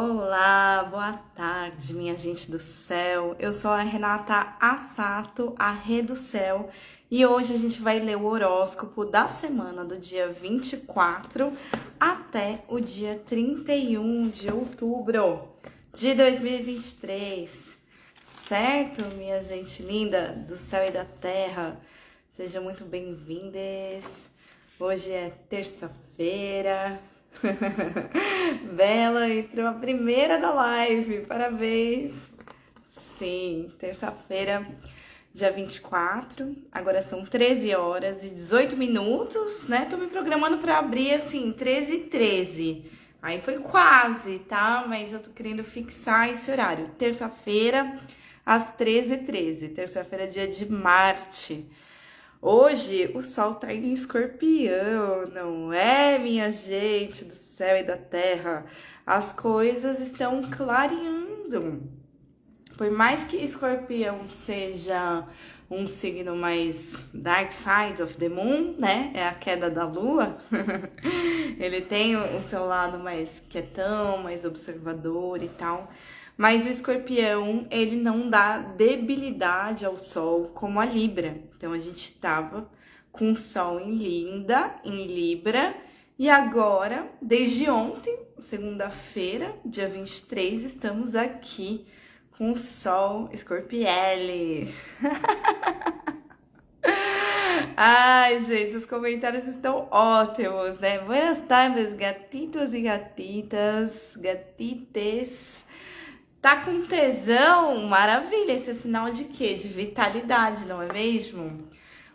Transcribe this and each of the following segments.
Olá, boa tarde, minha gente do céu. Eu sou a Renata Assato, a Rê do Céu, e hoje a gente vai ler o horóscopo da semana do dia 24 até o dia 31 de outubro de 2023. Certo, minha gente linda do céu e da terra? Sejam muito bem-vindas. Hoje é terça-feira, Bela entrou a primeira da live, parabéns! Sim, terça-feira, dia 24, agora são 13 horas e 18 minutos, né? Tô me programando para abrir assim, 13 e 13. Aí foi quase, tá? Mas eu tô querendo fixar esse horário. Terça-feira, às 13h13. Terça-feira, dia de Marte. Hoje o sol tá em escorpião, não é, minha gente do céu e da terra? As coisas estão clareando. Por mais que escorpião seja um signo mais dark side of the moon, né? É a queda da lua. Ele tem o seu lado mais quietão, mais observador e tal. Mas o escorpião, ele não dá debilidade ao sol como a Libra. Então a gente tava com o sol em Linda, em Libra, e agora, desde ontem, segunda-feira, dia 23, estamos aqui com o sol escorpiele. Ai, gente, os comentários estão ótimos, né? Buenas tardes, gatitos e gatitas, gatites. Tá com tesão? Maravilha! Esse é sinal de quê? De vitalidade, não é mesmo?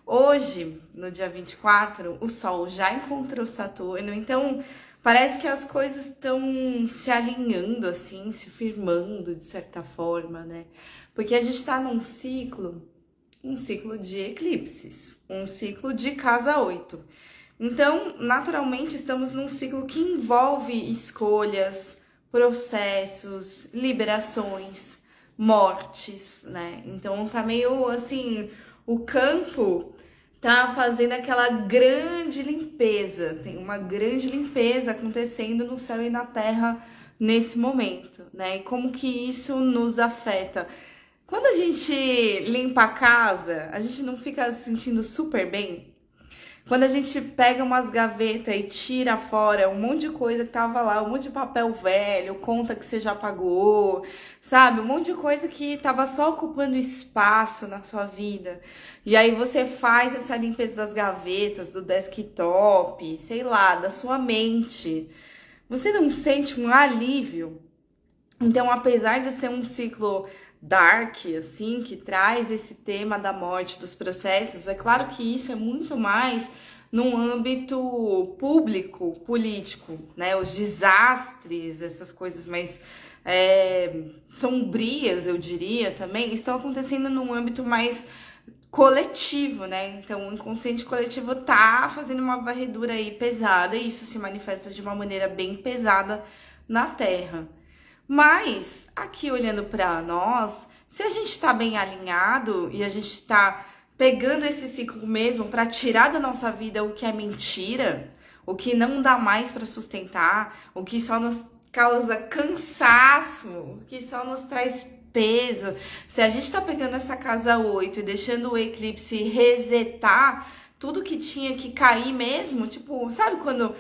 Hoje, no dia 24, o Sol já encontrou Saturno, então parece que as coisas estão se alinhando, assim, se firmando de certa forma, né? Porque a gente tá num ciclo, um ciclo de eclipses, um ciclo de casa 8. Então, naturalmente, estamos num ciclo que envolve escolhas, processos, liberações, mortes, né? Então tá meio assim, o campo tá fazendo aquela grande limpeza, tem uma grande limpeza acontecendo no céu e na terra nesse momento, né? E como que isso nos afeta? Quando a gente limpa a casa, a gente não fica se sentindo super bem? Quando a gente pega umas gavetas e tira fora um monte de coisa que tava lá, um monte de papel velho, conta que você já pagou, sabe? Um monte de coisa que tava só ocupando espaço na sua vida. E aí você faz essa limpeza das gavetas, do desktop, sei lá, da sua mente. Você não sente um alívio? Então, apesar de ser um ciclo dark, assim, que traz esse tema da morte dos processos, é claro que isso é muito mais num âmbito público, político, né? Os desastres, essas coisas mais é, sombrias, eu diria também, estão acontecendo num âmbito mais coletivo, né? Então, o inconsciente coletivo tá fazendo uma varredura aí pesada e isso se manifesta de uma maneira bem pesada na Terra. Mas, aqui olhando para nós, se a gente está bem alinhado e a gente está pegando esse ciclo mesmo para tirar da nossa vida o que é mentira, o que não dá mais para sustentar, o que só nos causa cansaço, o que só nos traz peso. Se a gente está pegando essa casa 8 e deixando o eclipse resetar tudo que tinha que cair mesmo, tipo, sabe quando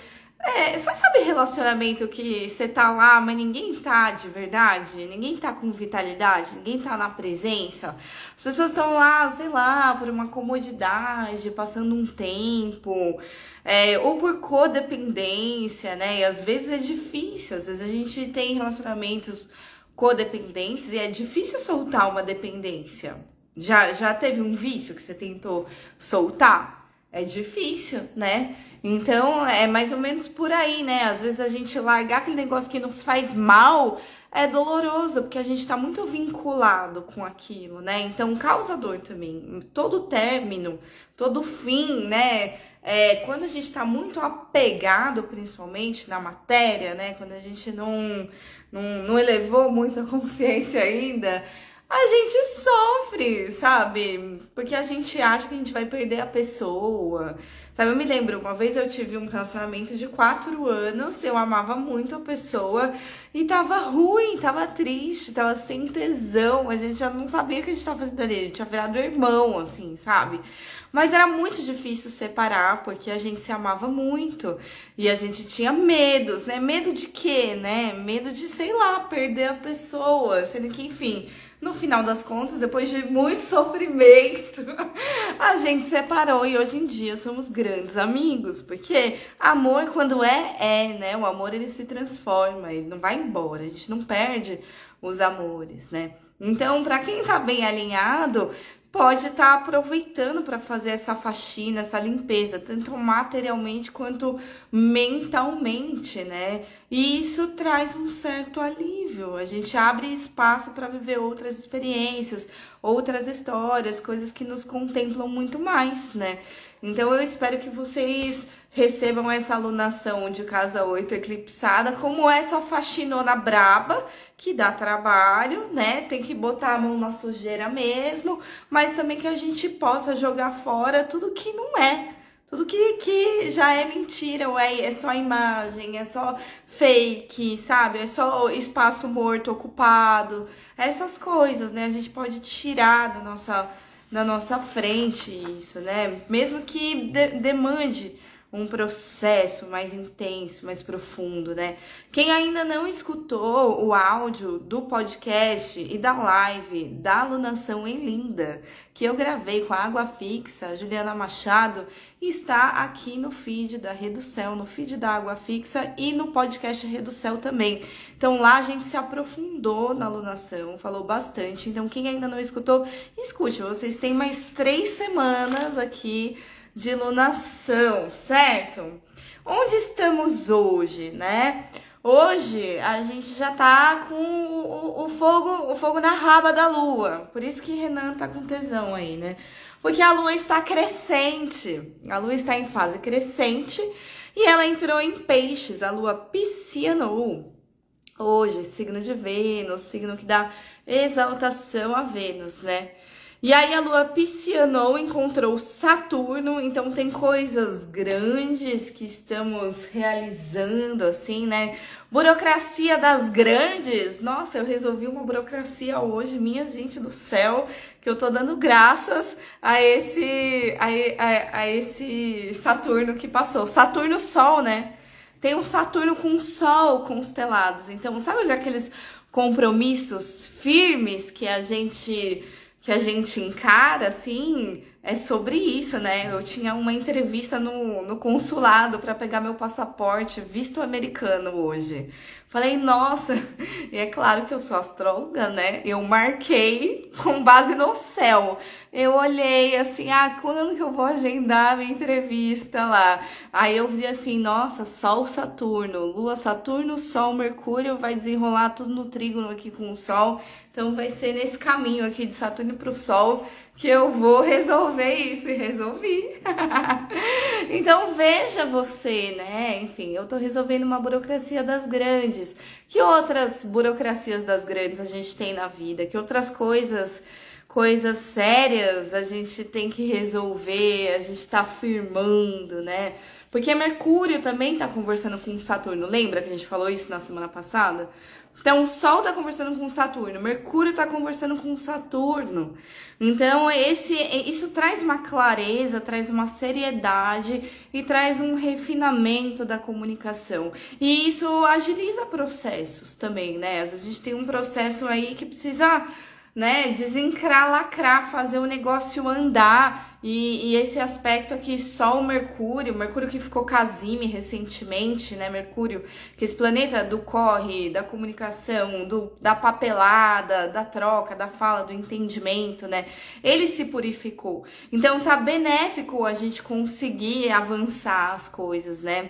é, você sabe relacionamento que você tá lá, mas ninguém tá de verdade? Ninguém tá com vitalidade? Ninguém tá na presença? As pessoas estão lá, sei lá, por uma comodidade, passando um tempo, é, ou por codependência, né? E às vezes é difícil, às vezes a gente tem relacionamentos codependentes e é difícil soltar uma dependência. Já, já teve um vício que você tentou soltar? É difícil, né? Então é mais ou menos por aí, né? Às vezes a gente largar aquele negócio que nos faz mal é doloroso, porque a gente tá muito vinculado com aquilo, né? Então causa dor também. Todo término, todo fim, né? É, quando a gente tá muito apegado, principalmente na matéria, né? Quando a gente não, não, não elevou muito a consciência ainda, a gente sofre, sabe? Porque a gente acha que a gente vai perder a pessoa. Sabe, eu me lembro, uma vez eu tive um relacionamento de quatro anos, eu amava muito a pessoa e tava ruim, tava triste, tava sem tesão, a gente já não sabia o que a gente tava fazendo ali, a gente tinha virado irmão, assim, sabe? Mas era muito difícil separar, porque a gente se amava muito e a gente tinha medos, né? Medo de quê, né? Medo de, sei lá, perder a pessoa, sendo que, enfim, no final das contas, depois de muito sofrimento, a gente separou e hoje em dia somos grandes amigos, porque amor quando é é, né? O amor ele se transforma, ele não vai embora, a gente não perde os amores, né? Então, para quem tá bem alinhado, pode estar tá aproveitando para fazer essa faxina, essa limpeza, tanto materialmente quanto mentalmente, né? E isso traz um certo alívio. A gente abre espaço para viver outras experiências, outras histórias, coisas que nos contemplam muito mais, né? Então eu espero que vocês recebam essa alunação de casa 8 eclipsada como essa faxinona braba, que dá trabalho, né? Tem que botar a mão na sujeira mesmo, mas também que a gente possa jogar fora tudo que não é. Tudo que, que já é mentira, ou é, é só imagem, é só fake, sabe? É só espaço morto ocupado. Essas coisas, né? A gente pode tirar da nossa, da nossa frente isso, né? Mesmo que de, demande um processo mais intenso, mais profundo, né? Quem ainda não escutou o áudio do podcast e da live da alunação em Linda, que eu gravei com a Água Fixa, Juliana Machado, está aqui no feed da Reducel, no feed da Água Fixa e no podcast Reducel também. Então lá a gente se aprofundou na alunação, falou bastante. Então quem ainda não escutou, escute. Vocês têm mais três semanas aqui de lunação, certo? Onde estamos hoje, né? Hoje a gente já tá com o, o, fogo, o fogo na raba da lua. Por isso que Renan tá com tesão aí, né? Porque a lua está crescente. A lua está em fase crescente e ela entrou em peixes, a lua piscianou. Hoje, signo de Vênus, signo que dá exaltação a Vênus, né? E aí a lua piscianou, encontrou Saturno, então tem coisas grandes que estamos realizando, assim, né? Burocracia das grandes. Nossa, eu resolvi uma burocracia hoje, minha gente do céu, que eu tô dando graças a esse, a, a, a esse Saturno que passou. Saturno Sol, né? Tem um Saturno com Sol constelados. Então, sabe aqueles compromissos firmes que a gente que a gente encara, assim, é sobre isso, né? Eu tinha uma entrevista no, no consulado para pegar meu passaporte visto americano hoje. Falei, nossa, e é claro que eu sou astróloga, né? Eu marquei com base no céu. Eu olhei assim, ah, quando que eu vou agendar minha entrevista lá? Aí eu vi assim, nossa, Sol, Saturno, Lua, Saturno, Sol, Mercúrio, vai desenrolar tudo no trígono aqui com o Sol. Então vai ser nesse caminho aqui de Saturno para o Sol que eu vou resolver isso e resolvi. então veja você, né? Enfim, eu tô resolvendo uma burocracia das grandes. Que outras burocracias das grandes a gente tem na vida? Que outras coisas, coisas sérias a gente tem que resolver, a gente tá firmando, né? Porque Mercúrio também tá conversando com Saturno. Lembra que a gente falou isso na semana passada? Então, o Sol está conversando com Saturno, Mercúrio está conversando com Saturno. Então, esse, isso traz uma clareza, traz uma seriedade e traz um refinamento da comunicação. E isso agiliza processos também, né? Às vezes a gente tem um processo aí que precisa né, desencralacrar, fazer o negócio andar. E, e, esse aspecto aqui, só o Mercúrio, Mercúrio que ficou Casime recentemente, né? Mercúrio, que esse planeta do corre, da comunicação, do, da papelada, da troca, da fala, do entendimento, né? Ele se purificou. Então tá benéfico a gente conseguir avançar as coisas, né?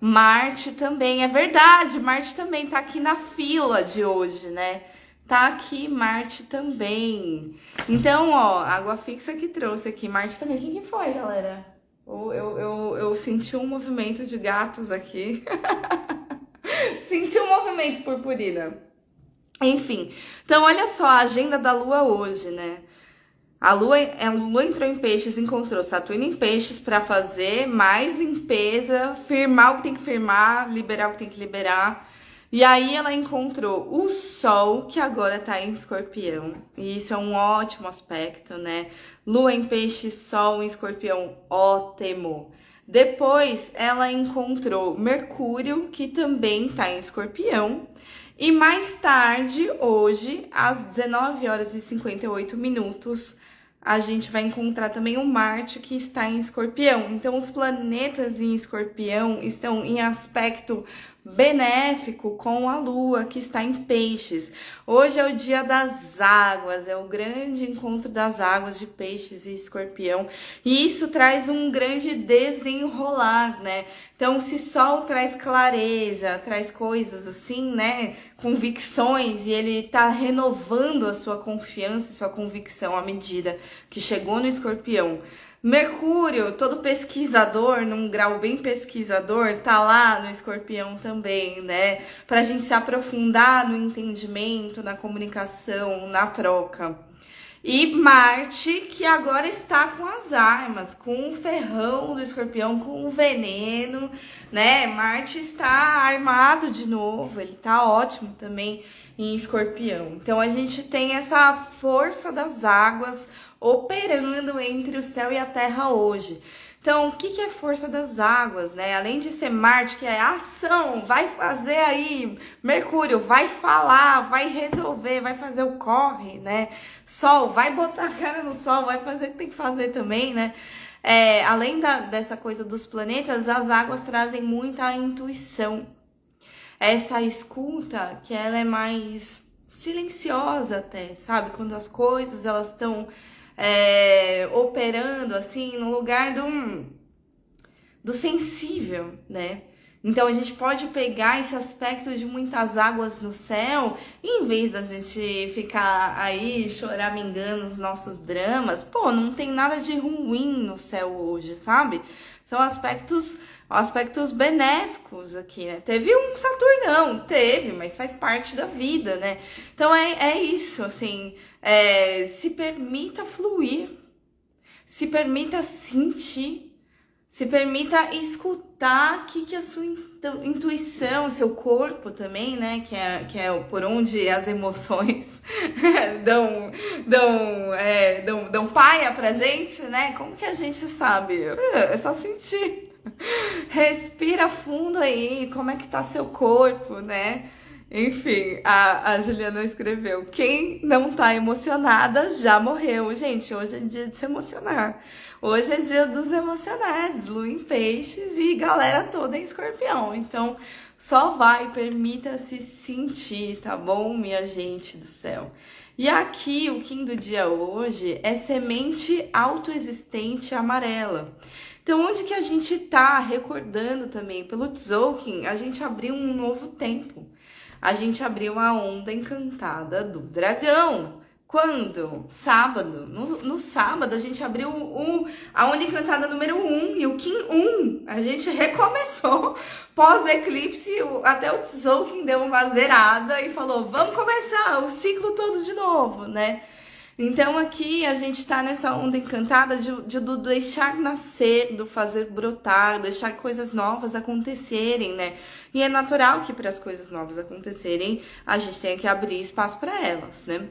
Marte também, é verdade, Marte também tá aqui na fila de hoje, né? Tá aqui Marte também. Então, ó, água fixa que trouxe aqui. Marte também. O que, que foi, galera? Eu, eu, eu, eu senti um movimento de gatos aqui. senti um movimento purpurina. Enfim, então olha só a agenda da Lua hoje, né? A Lua, a Lua entrou em peixes, encontrou Saturno em peixes para fazer mais limpeza, firmar o que tem que firmar, liberar o que tem que liberar. E aí ela encontrou o Sol, que agora tá em escorpião. E isso é um ótimo aspecto, né? Lua em peixe, Sol em escorpião, ótimo. Depois ela encontrou Mercúrio, que também tá em escorpião. E mais tarde, hoje, às 19 horas e 58 minutos, a gente vai encontrar também o Marte que está em Escorpião. Então, os planetas em Escorpião estão em aspecto benéfico com a lua que está em peixes. Hoje é o dia das águas, é o grande encontro das águas de peixes e escorpião, e isso traz um grande desenrolar, né? Então, se sol traz clareza, traz coisas assim, né? Convicções, e ele tá renovando a sua confiança, sua convicção à medida que chegou no escorpião. Mercúrio, todo pesquisador, num grau bem pesquisador, tá lá no escorpião também, né? Pra gente se aprofundar no entendimento, na comunicação, na troca. E Marte, que agora está com as armas, com o ferrão do escorpião, com o veneno, né? Marte está armado de novo, ele tá ótimo também em escorpião. Então a gente tem essa força das águas operando entre o céu e a terra hoje. Então, o que, é força das águas, né? Além de ser Marte, que é ação, vai fazer aí, Mercúrio, vai falar, vai resolver, vai fazer o corre, né? Sol, vai botar a cara no sol, vai fazer o que tem que fazer também, né? É, além da, dessa coisa dos planetas, as águas trazem muita intuição. Essa escuta, que ela é mais silenciosa até, sabe? Quando as coisas elas estão é, operando assim no lugar do, do sensível, né? Então a gente pode pegar esse aspecto de muitas águas no céu, e em vez da gente ficar aí choramingando os nossos dramas, pô, não tem nada de ruim no céu hoje, sabe? São aspectos aspectos benéficos aqui, né? Teve um Saturnão, teve, mas faz parte da vida, né? Então é, é isso, assim, é, se permita fluir, se permita sentir, se permita escutar o que, que a sua intuição, seu corpo também, né? Que é, que é por onde as emoções dão, dão, é, dão, dão paia pra gente, né? Como que a gente sabe? É só sentir. Respira fundo aí, como é que tá seu corpo, né? Enfim, a, a Juliana escreveu: quem não tá emocionada já morreu. Gente, hoje é dia de se emocionar. Hoje é dia dos emocionados, lua em peixes e galera toda em escorpião. Então, só vai, permita-se sentir, tá bom, minha gente do céu? E aqui, o Kim do dia hoje é semente autoexistente amarela. Então, onde que a gente tá recordando também? Pelo Tzolk'in, a gente abriu um novo tempo. A gente abriu a onda encantada do dragão. Quando? Sábado. No, no sábado, a gente abriu o, a onda encantada número 1 um, e o Kim 1. A gente recomeçou. Pós-eclipse, até o Tzolk'in deu uma zerada e falou: vamos começar o ciclo todo de novo, né? Então aqui a gente está nessa onda encantada de, de, deixar nascer, do fazer brotar, deixar coisas novas acontecerem, né? E é natural que para as coisas novas acontecerem a gente tenha que abrir espaço para elas, né?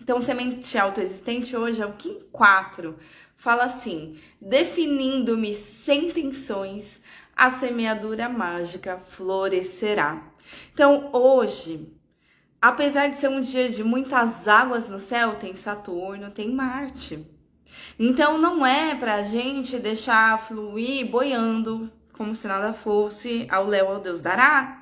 Então, semente autoexistente hoje é o Kim 4. Fala assim: definindo-me sem tensões, a semeadura mágica florescerá. Então, hoje apesar de ser um dia de muitas águas no céu, tem Saturno, tem Marte. Então não é pra gente deixar fluir boiando como se nada fosse ao léu ao Deus dará.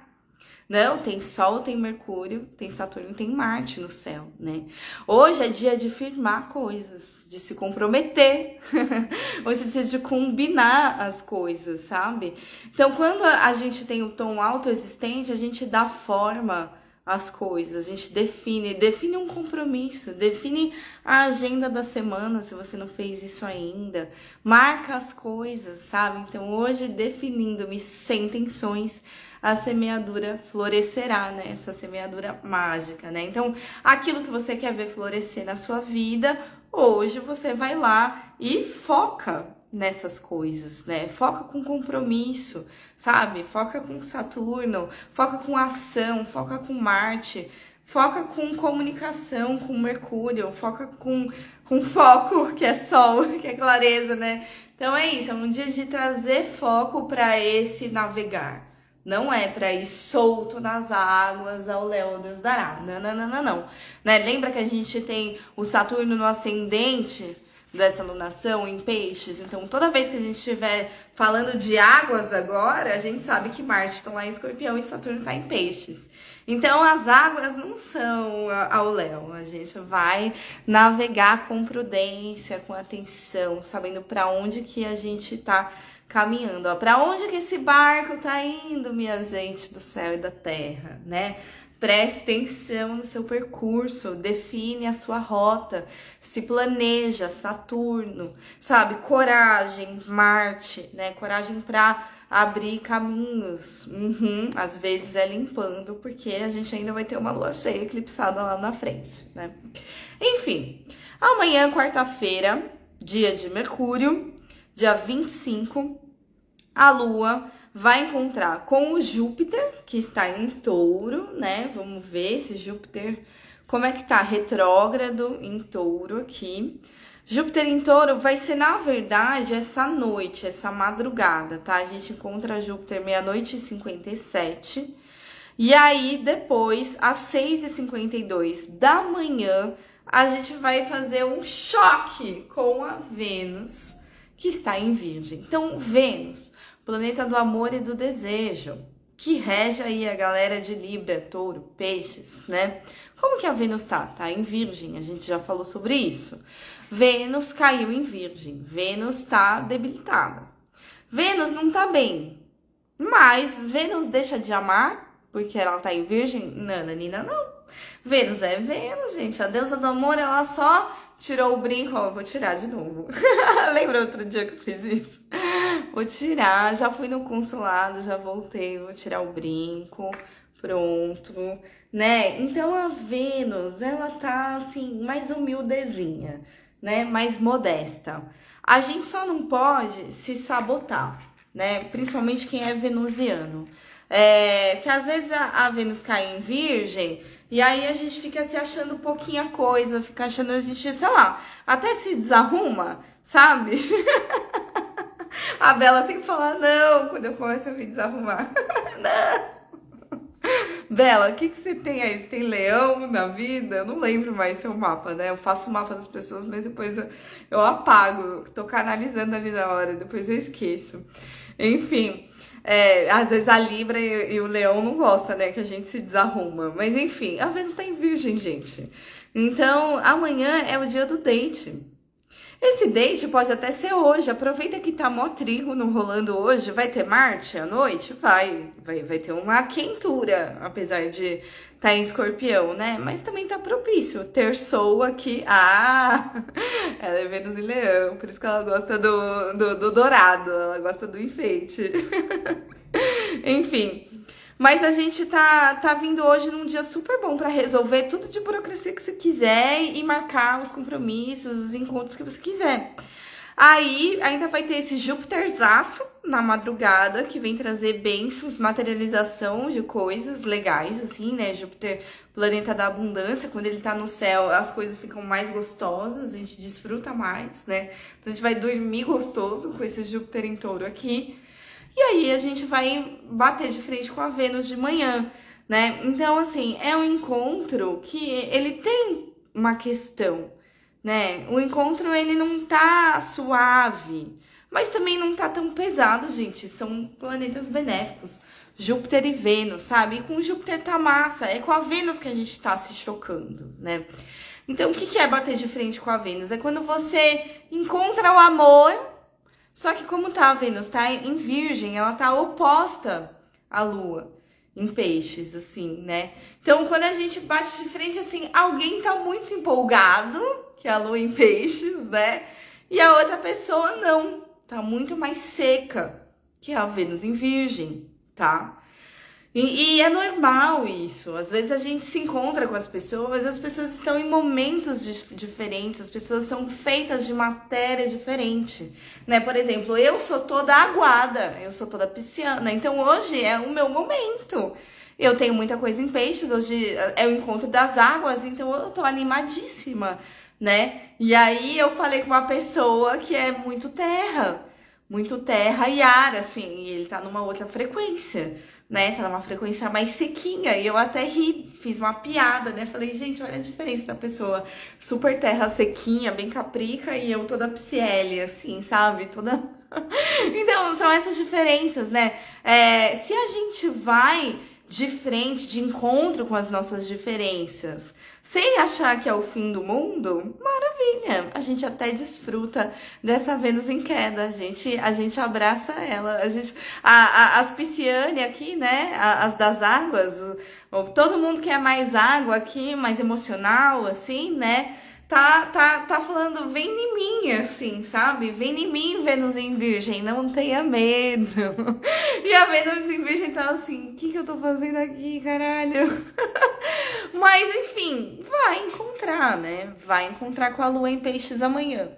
Não, tem Sol, tem Mercúrio, tem Saturno, tem Marte no céu, né? Hoje é dia de firmar coisas, de se comprometer. Hoje é dia de combinar as coisas, sabe? Então, quando a gente tem o tom autoexistente, a gente dá forma as coisas, a gente define, define um compromisso, define a agenda da semana se você não fez isso ainda, marca as coisas, sabe? Então hoje definindo-me sem tensões, a semeadura florescerá, né? Essa semeadura mágica, né? Então, aquilo que você quer ver florescer na sua vida, hoje você vai lá e foca nessas coisas, né? Foca com compromisso, sabe? Foca com Saturno, foca com ação, foca com Marte, foca com comunicação, com Mercúrio, foca com, com foco, que é Sol, que é clareza, né? Então é isso, é um dia de trazer foco para esse navegar. Não é para ir solto nas águas ao léu Deus dará. Não, não, não, não, não. Né? Lembra que a gente tem o Saturno no ascendente dessa lunação em peixes? Então, toda vez que a gente estiver falando de águas agora, a gente sabe que Marte está lá em escorpião e Saturno está em peixes. Então, as águas não são ao léu. A gente vai navegar com prudência, com atenção, sabendo para onde que a gente está caminhando. Para onde que esse barco está indo, minha gente do céu e da terra, né? Preste atenção no seu percurso, define a sua rota, se planeja, Saturno, sabe? Coragem, Marte, né? Coragem para abrir caminhos. Uhum. Às vezes é limpando, porque a gente ainda vai ter uma lua cheia eclipsada lá na frente, né? Enfim, amanhã, quarta-feira, dia de Mercúrio, dia 25, a lua vai encontrar com o Júpiter, que está em touro, né? Vamos ver esse Júpiter, como é que tá retrógrado em touro aqui. Júpiter em touro vai ser, na verdade, essa noite, essa madrugada, tá? A gente encontra Júpiter meia-noite e 57. E aí, depois, às 6h52 da manhã, a gente vai fazer um choque com a Vênus, que está em Virgem. Então, Vênus, planeta do amor e do desejo, que rege aí a galera de Libra, Touro, Peixes, né? Como que a Vênus tá? Tá em Virgem, a gente já falou sobre isso. Vênus caiu em Virgem, Vênus tá debilitada. Vênus não tá bem, mas Vênus deixa de amar porque ela tá em Virgem? Não, Nina, não. Vênus é Vênus, gente. A deusa do amor, ela só tirou o brinco. Ó, vou tirar de novo. Lembra outro dia que eu fiz isso? Vou tirar. Já fui no consulado, já voltei. Vou tirar o brinco. Pronto, né? Então a Vênus, ela tá assim, mais humildezinha, né? Mais modesta. A gente só não pode se sabotar, né? Principalmente quem é venusiano. É, que às vezes a, a Vênus cai em Virgem e aí a gente fica se achando pouquinha coisa, fica achando a gente, sei lá, até se desarruma, sabe? a Bela sempre fala não quando eu começo a me desarrumar. não. Bela, o que, que você tem aí? Você tem leão na vida? Eu não lembro mais seu mapa, né? Eu faço o mapa das pessoas, mas depois eu, eu apago. Tô canalizando ali na hora, depois eu esqueço. Enfim, é, às vezes a Libra e, e, o Leão não gostam, né? Que a gente se desarruma. Mas enfim, a Vênus tá em Virgem, gente. Então, amanhã é o dia do date. Esse date pode até ser hoje. Aproveita que tá mó no rolando hoje. Vai ter Marte à noite? Vai. Vai, vai ter uma quentura, apesar de tá em escorpião, né? Mas também tá propício. Ter Sol aqui. Ah! Ela é Vênus e Leão, por isso que ela gosta do, do, do dourado. Ela gosta do enfeite. Enfim. Mas a gente tá, tá vindo hoje num dia super bom para resolver tudo de burocracia que você quiser e marcar os compromissos, os encontros que você quiser. Aí ainda vai ter esse Júpiterzaço na madrugada que vem trazer bênçãos, materialização de coisas legais, assim, né? Júpiter, planeta da abundância, quando ele tá no céu, as coisas ficam mais gostosas, a gente desfruta mais, né? Então a gente vai dormir gostoso com esse Júpiter em touro aqui. E aí a gente vai bater de frente com a Vênus de manhã, né? Então, assim, é um encontro que ele tem uma questão, né? O encontro ele não tá suave, mas também não tá tão pesado, gente. São planetas benéficos. Júpiter e Vênus, sabe? E com Júpiter tá massa, é com a Vênus que a gente tá se chocando, né? Então, o que é bater de frente com a Vênus? É quando você encontra o amor só que como tá a Vênus tá em Virgem, ela tá oposta à Lua em Peixes, assim, né? Então, quando a gente bate de frente, assim, alguém tá muito empolgado, que é a Lua em Peixes, né? E a outra pessoa não, tá muito mais seca, que a Vênus em Virgem, tá? E, e, é normal isso. Às vezes a gente se encontra com as pessoas, as pessoas estão em momentos diferentes, as pessoas são feitas de matéria diferente, né? Por exemplo, eu sou toda aguada, eu sou toda pisciana, então hoje é o meu momento. Eu tenho muita coisa em peixes, hoje é o encontro das águas, então eu tô animadíssima, né? E aí eu falei com uma pessoa que é muito terra, muito terra e ar, assim, e ele tá numa outra frequência né? Tá numa frequência mais sequinha. E eu até ri, fiz uma piada, né? Falei, gente, olha a diferença da pessoa super terra sequinha, bem caprica, e eu toda psiele, assim, sabe? Toda. então, são essas diferenças, né? É, se a gente vai de frente, de encontro com as nossas diferenças, sem achar que é o fim do mundo, maravilha! A gente até desfruta dessa Vênus em queda, a gente, a gente abraça ela. A gente, a, a, as pisciane aqui, né? As das águas, todo mundo que é mais água aqui, mais emocional, assim, né? Tá, tá, tá falando, vem em mim, assim, sabe? Vem em mim, Vênus em Virgem, não tenha medo. E a Vênus em Virgem tá assim, o que, que eu tô fazendo aqui, caralho? Mas, enfim, vai encontrar, né? Vai encontrar com a lua em peixes amanhã.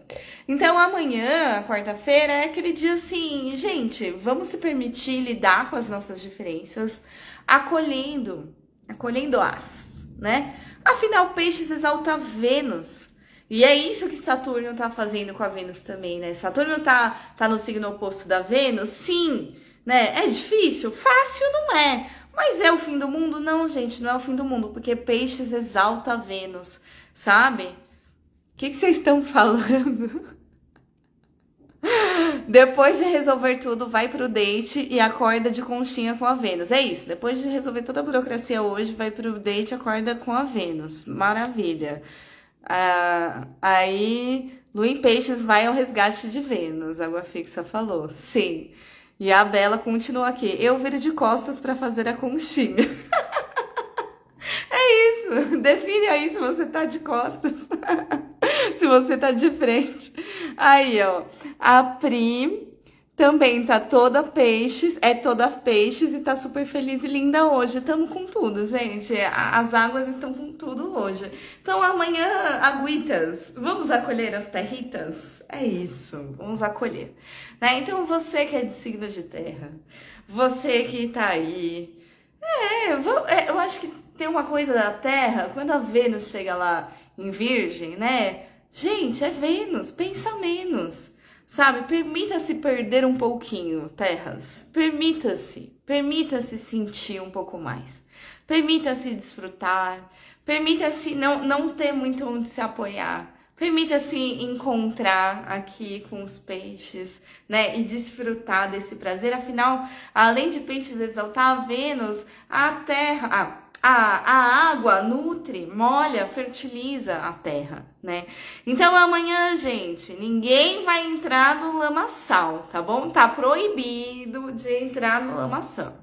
Então, amanhã, quarta-feira, é aquele dia assim, gente, vamos se permitir lidar com as nossas diferenças, acolhendo, acolhendo as, né? Afinal, peixes exalta Vênus. E é isso que Saturno tá fazendo com a Vênus também, né? Saturno tá, tá no signo oposto da Vênus, sim, né? É difícil? Fácil não é. Mas é o fim do mundo? Não, gente, não é o fim do mundo, porque peixes exalta Vênus, sabe? O que vocês estão falando? Depois de resolver tudo, vai pro date e acorda de conchinha com a Vênus. É isso. Depois de resolver toda a burocracia hoje, vai pro date e acorda com a Vênus. Maravilha. Ah, aí, Lu em Peixes vai ao resgate de Vênus. Água Fixa falou. Sim. E a Bela continua aqui. Eu viro de costas para fazer a conchinha. é isso. Define aí se você tá de costas. se você tá de frente. Aí, ó. A Pri também tá toda peixes, é toda peixes e tá super feliz e linda hoje. Tamo com tudo, gente. As águas estão com tudo hoje. Então amanhã, aguitas, vamos acolher as territas? É isso, vamos acolher. Né? Então você que é de signo de terra, você que tá aí. É, é, eu acho que tem uma coisa da terra, quando a Vênus chega lá em Virgem, né? Gente, é Vênus, pensa menos. Sabe? Permita-se perder um pouquinho, terras. Permita-se. Permita-se sentir um pouco mais. Permita-se desfrutar. Permita-se não, não ter muito onde se apoiar. Permita-se encontrar aqui com os peixes, né? E desfrutar desse prazer. Afinal, além de peixes exaltar a Vênus, a Terra. A, a água nutre, molha, fertiliza a terra, né? Então amanhã, gente, ninguém vai entrar no lamaçal, tá bom? Tá proibido de entrar no lamaçal.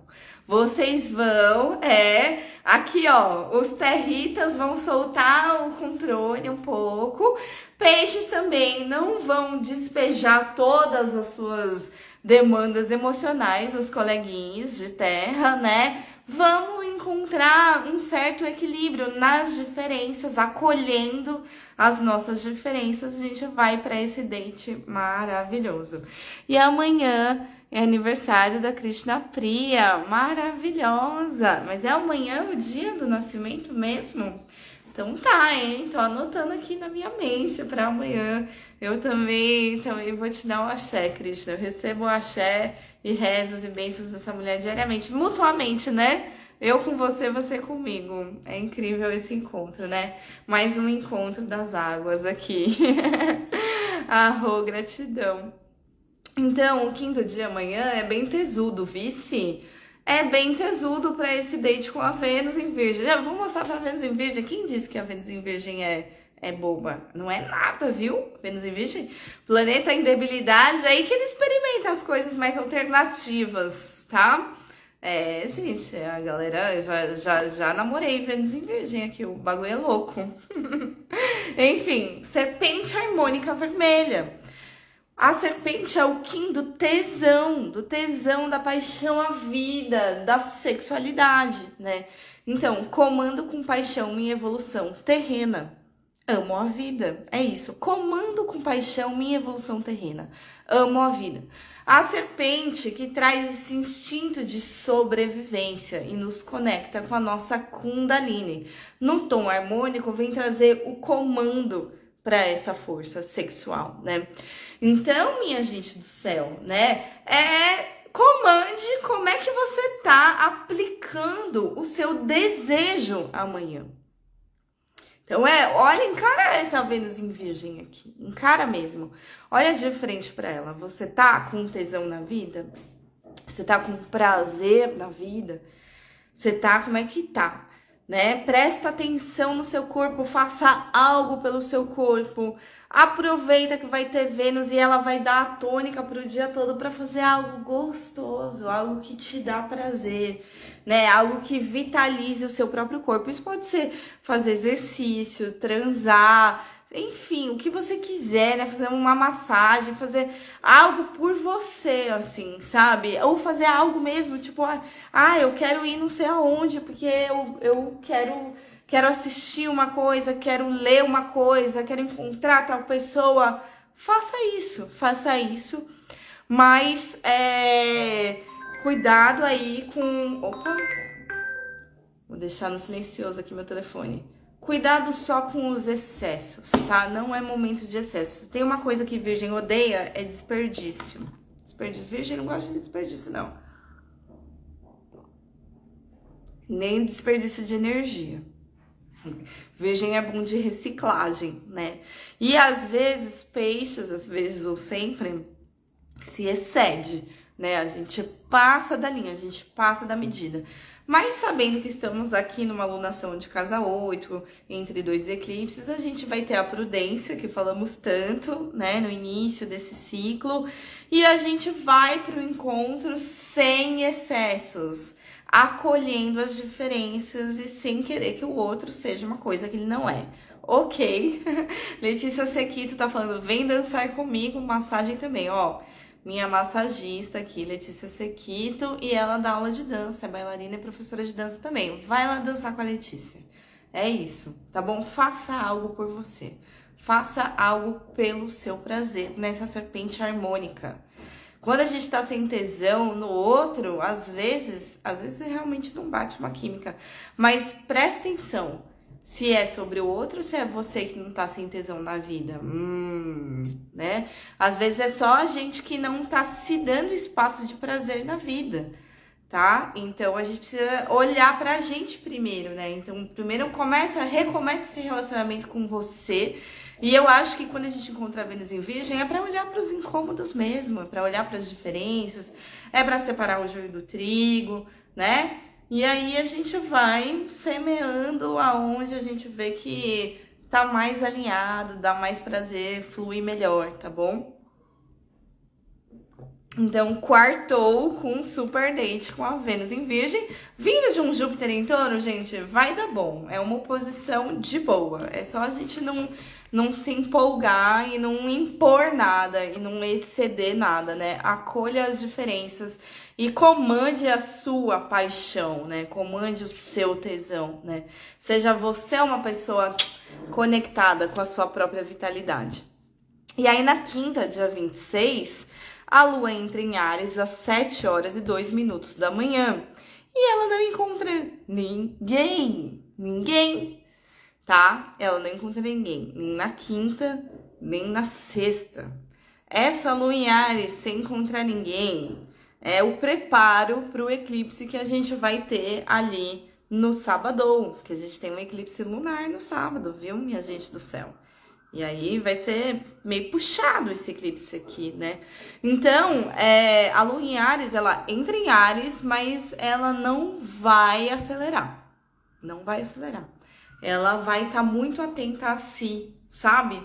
Vocês vão, é, aqui ó, os territas vão soltar o controle um pouco. Peixes também não vão despejar todas as suas demandas emocionais nos coleguinhas de terra, né? Vamos encontrar um certo equilíbrio nas diferenças, acolhendo as nossas diferenças. A gente vai para esse date maravilhoso. E amanhã é aniversário da Krishna Priya, maravilhosa. Mas é amanhã o dia do nascimento mesmo? Então tá, hein? Tô anotando aqui na minha mente para amanhã. Eu também, também vou te dar um axé, Krishna. Eu recebo o axé e rezos e bênçãos dessa mulher diariamente, mutuamente, né? Eu com você, você comigo. É incrível esse encontro, né? Mais um encontro das águas aqui. Arro, gratidão. Então, o quinto dia amanhã é bem tesudo, vice. É bem tesudo para esse date com a Vênus em Virgem. Eu vou mostrar pra Vênus em Virgem. Quem disse que a Vênus em Virgem é é boba. Não é nada, viu? Vênus em Virgem. Planeta em debilidade, é aí que ele experimenta as coisas mais alternativas, tá? É, gente, a galera já, já, já namorei Vênus em Virgem aqui, o bagulho é louco. Enfim, serpente harmônica vermelha. A serpente é o Kim do tesão, do tesão, da paixão à vida, da sexualidade, né? Então, comando com paixão minha evolução terrena. Amo a vida. É isso. Comando com paixão minha evolução terrena. Amo a vida. A serpente que traz esse instinto de sobrevivência e nos conecta com a nossa Kundalini. No tom harmônico, vem trazer o comando para essa força sexual, né? Então, minha gente do céu, né? É comande como é que você tá aplicando o seu desejo amanhã. Então é, olha, encara essa Vênus em Virgem aqui, encara mesmo. Olha de frente para ela. Você tá com tesão na vida? Você tá com prazer na vida? Você tá como é que tá? né? Presta atenção no seu corpo, faça algo pelo seu corpo. Aproveita que vai ter Vênus e ela vai dar a tônica para o dia todo para fazer algo gostoso, algo que te dá prazer, né? Algo que vitalize o seu próprio corpo. Isso pode ser fazer exercício, transar, enfim, o que você quiser, né? Fazer uma massagem, fazer algo por você, assim, sabe? Ou fazer algo mesmo, tipo, ah, eu quero ir não sei aonde, porque eu, eu quero, quero assistir uma coisa, quero ler uma coisa, quero encontrar tal pessoa. Faça isso, faça isso. Mas é, cuidado aí com. Opa! Vou deixar no silencioso aqui meu telefone Cuidado só com os excessos, tá? Não é momento de excessos. Tem uma coisa que virgem odeia, é desperdício. Desperdício. Virgem não gosta de desperdício, não. Nem desperdício de energia. Virgem é bom de reciclagem, né? E às vezes, peixes, às vezes ou sempre, se excede, né? A gente passa da linha, a gente passa da medida. Mas sabendo que estamos aqui numa alunação de casa 8, entre dois eclipses, a gente vai ter a prudência, que falamos tanto, né, no início desse ciclo, e a gente vai para o encontro sem excessos, acolhendo as diferenças e sem querer que o outro seja uma coisa que ele não é. Ok, Letícia Sequito tá falando, vem dançar comigo, massagem também, ó minha massagista aqui, Letícia Sequito, e ela dá aula de dança, é bailarina e professora de dança também. Vai lá dançar com a Letícia. É isso, tá bom? Faça algo por você. Faça algo pelo seu prazer nessa serpente harmônica. Quando a gente tá sem tesão no outro, às vezes, às vezes realmente não bate uma química. Mas presta atenção se é sobre o outro, se é você que não tá sem tesão na vida. Hum, né? Às vezes é só a gente que não tá se dando espaço de prazer na vida, tá? Então a gente precisa olhar pra gente primeiro, né? Então, primeiro começa, recomeça esse relacionamento com você. E eu acho que quando a gente encontra a Vênus em Virgem é para olhar para os incômodos mesmo, é para olhar para as diferenças, é para separar o joio do trigo, né? E aí a gente vai semeando aonde a gente vê que tá mais alinhado, dá mais prazer, flui melhor, tá bom? Então, quartou com um super date com a Vênus em Virgem. Vindo de um Júpiter em touro, gente, vai dar bom. É uma oposição de boa. É só a gente não, não se empolgar e não impor nada e não exceder nada, né? Acolha as diferenças e comande a sua paixão, né? Comande o seu tesão, né? Seja você uma pessoa conectada com a sua própria vitalidade. E aí na quinta, dia 26, a lua entra em Ares às 7 horas e 2 minutos da manhã. E ela não encontra ninguém, ninguém, tá? Ela não encontra ninguém, nem na quinta, nem na sexta. Essa lua em Ares sem encontrar ninguém é o preparo para o eclipse que a gente vai ter ali no sábado, que a gente tem um eclipse lunar no sábado, viu, minha gente do céu? E aí vai ser meio puxado esse eclipse aqui, né? Então, é, a lua em Ares, ela entra em Ares, mas ela não vai acelerar. Não vai acelerar. Ela vai estar tá muito atenta a si, sabe?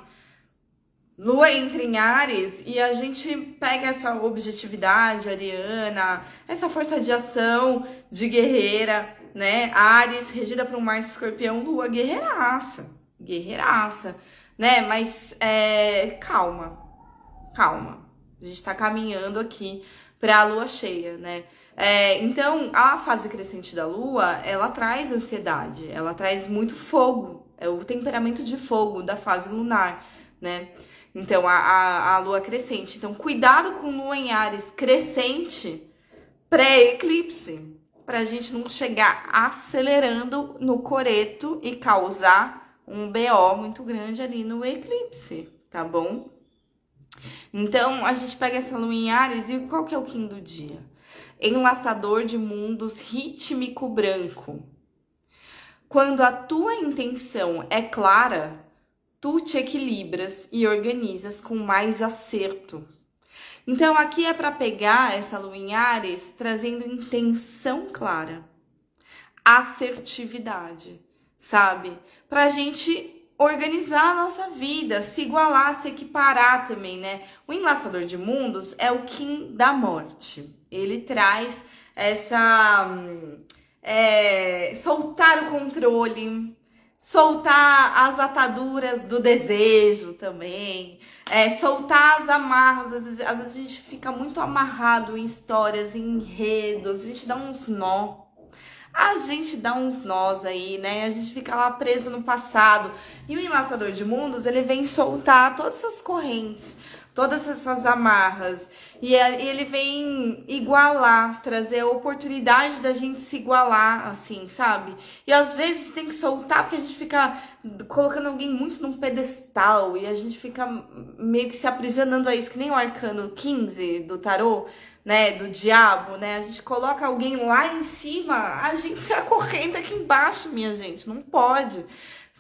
Lua entra em Ares e a gente pega essa objetividade ariana, essa força de ação de guerreira, né? Ares, regida por um mar de escorpião, Lua guerreiraça, guerreiraça, né? Mas é, calma, calma. A gente está caminhando aqui para a lua cheia, né? É, então, a fase crescente da lua, ela traz ansiedade, ela traz muito fogo, é o temperamento de fogo da fase lunar, né? Então, a, a, a lua crescente. Então, cuidado com lua em Ares crescente pré-eclipse, para a gente não chegar acelerando no coreto e causar um BO muito grande ali no eclipse, tá bom? Então, a gente pega essa lua em Ares e qual que é o Kim do dia? Enlaçador de mundos rítmico branco. Quando a tua intenção é clara, tu te equilibras e organizas com mais acerto. Então, aqui é para pegar essa lua em Ares trazendo intenção clara, assertividade, sabe? Para a gente organizar a nossa vida, se igualar, se equiparar também, né? O enlaçador de mundos é o Kim da morte. Ele traz essa. É, soltar o controle, soltar as ataduras do desejo também, é, soltar as amarras. Às vezes, às vezes a gente fica muito amarrado em histórias, em enredos, a gente dá uns nó a gente dá uns nós aí, né? A gente fica lá preso no passado. E o enlaçador de mundos, ele vem soltar todas essas correntes, todas essas amarras. E é, ele vem igualar, trazer a oportunidade da gente se igualar, assim, sabe? E às vezes tem que soltar porque a gente fica colocando alguém muito num pedestal e a gente fica meio que se aprisionando a isso, que nem o arcano 15 do tarô né, do diabo, né? A gente coloca alguém lá em cima, a gente se acorrenta aqui embaixo, minha gente, não pode,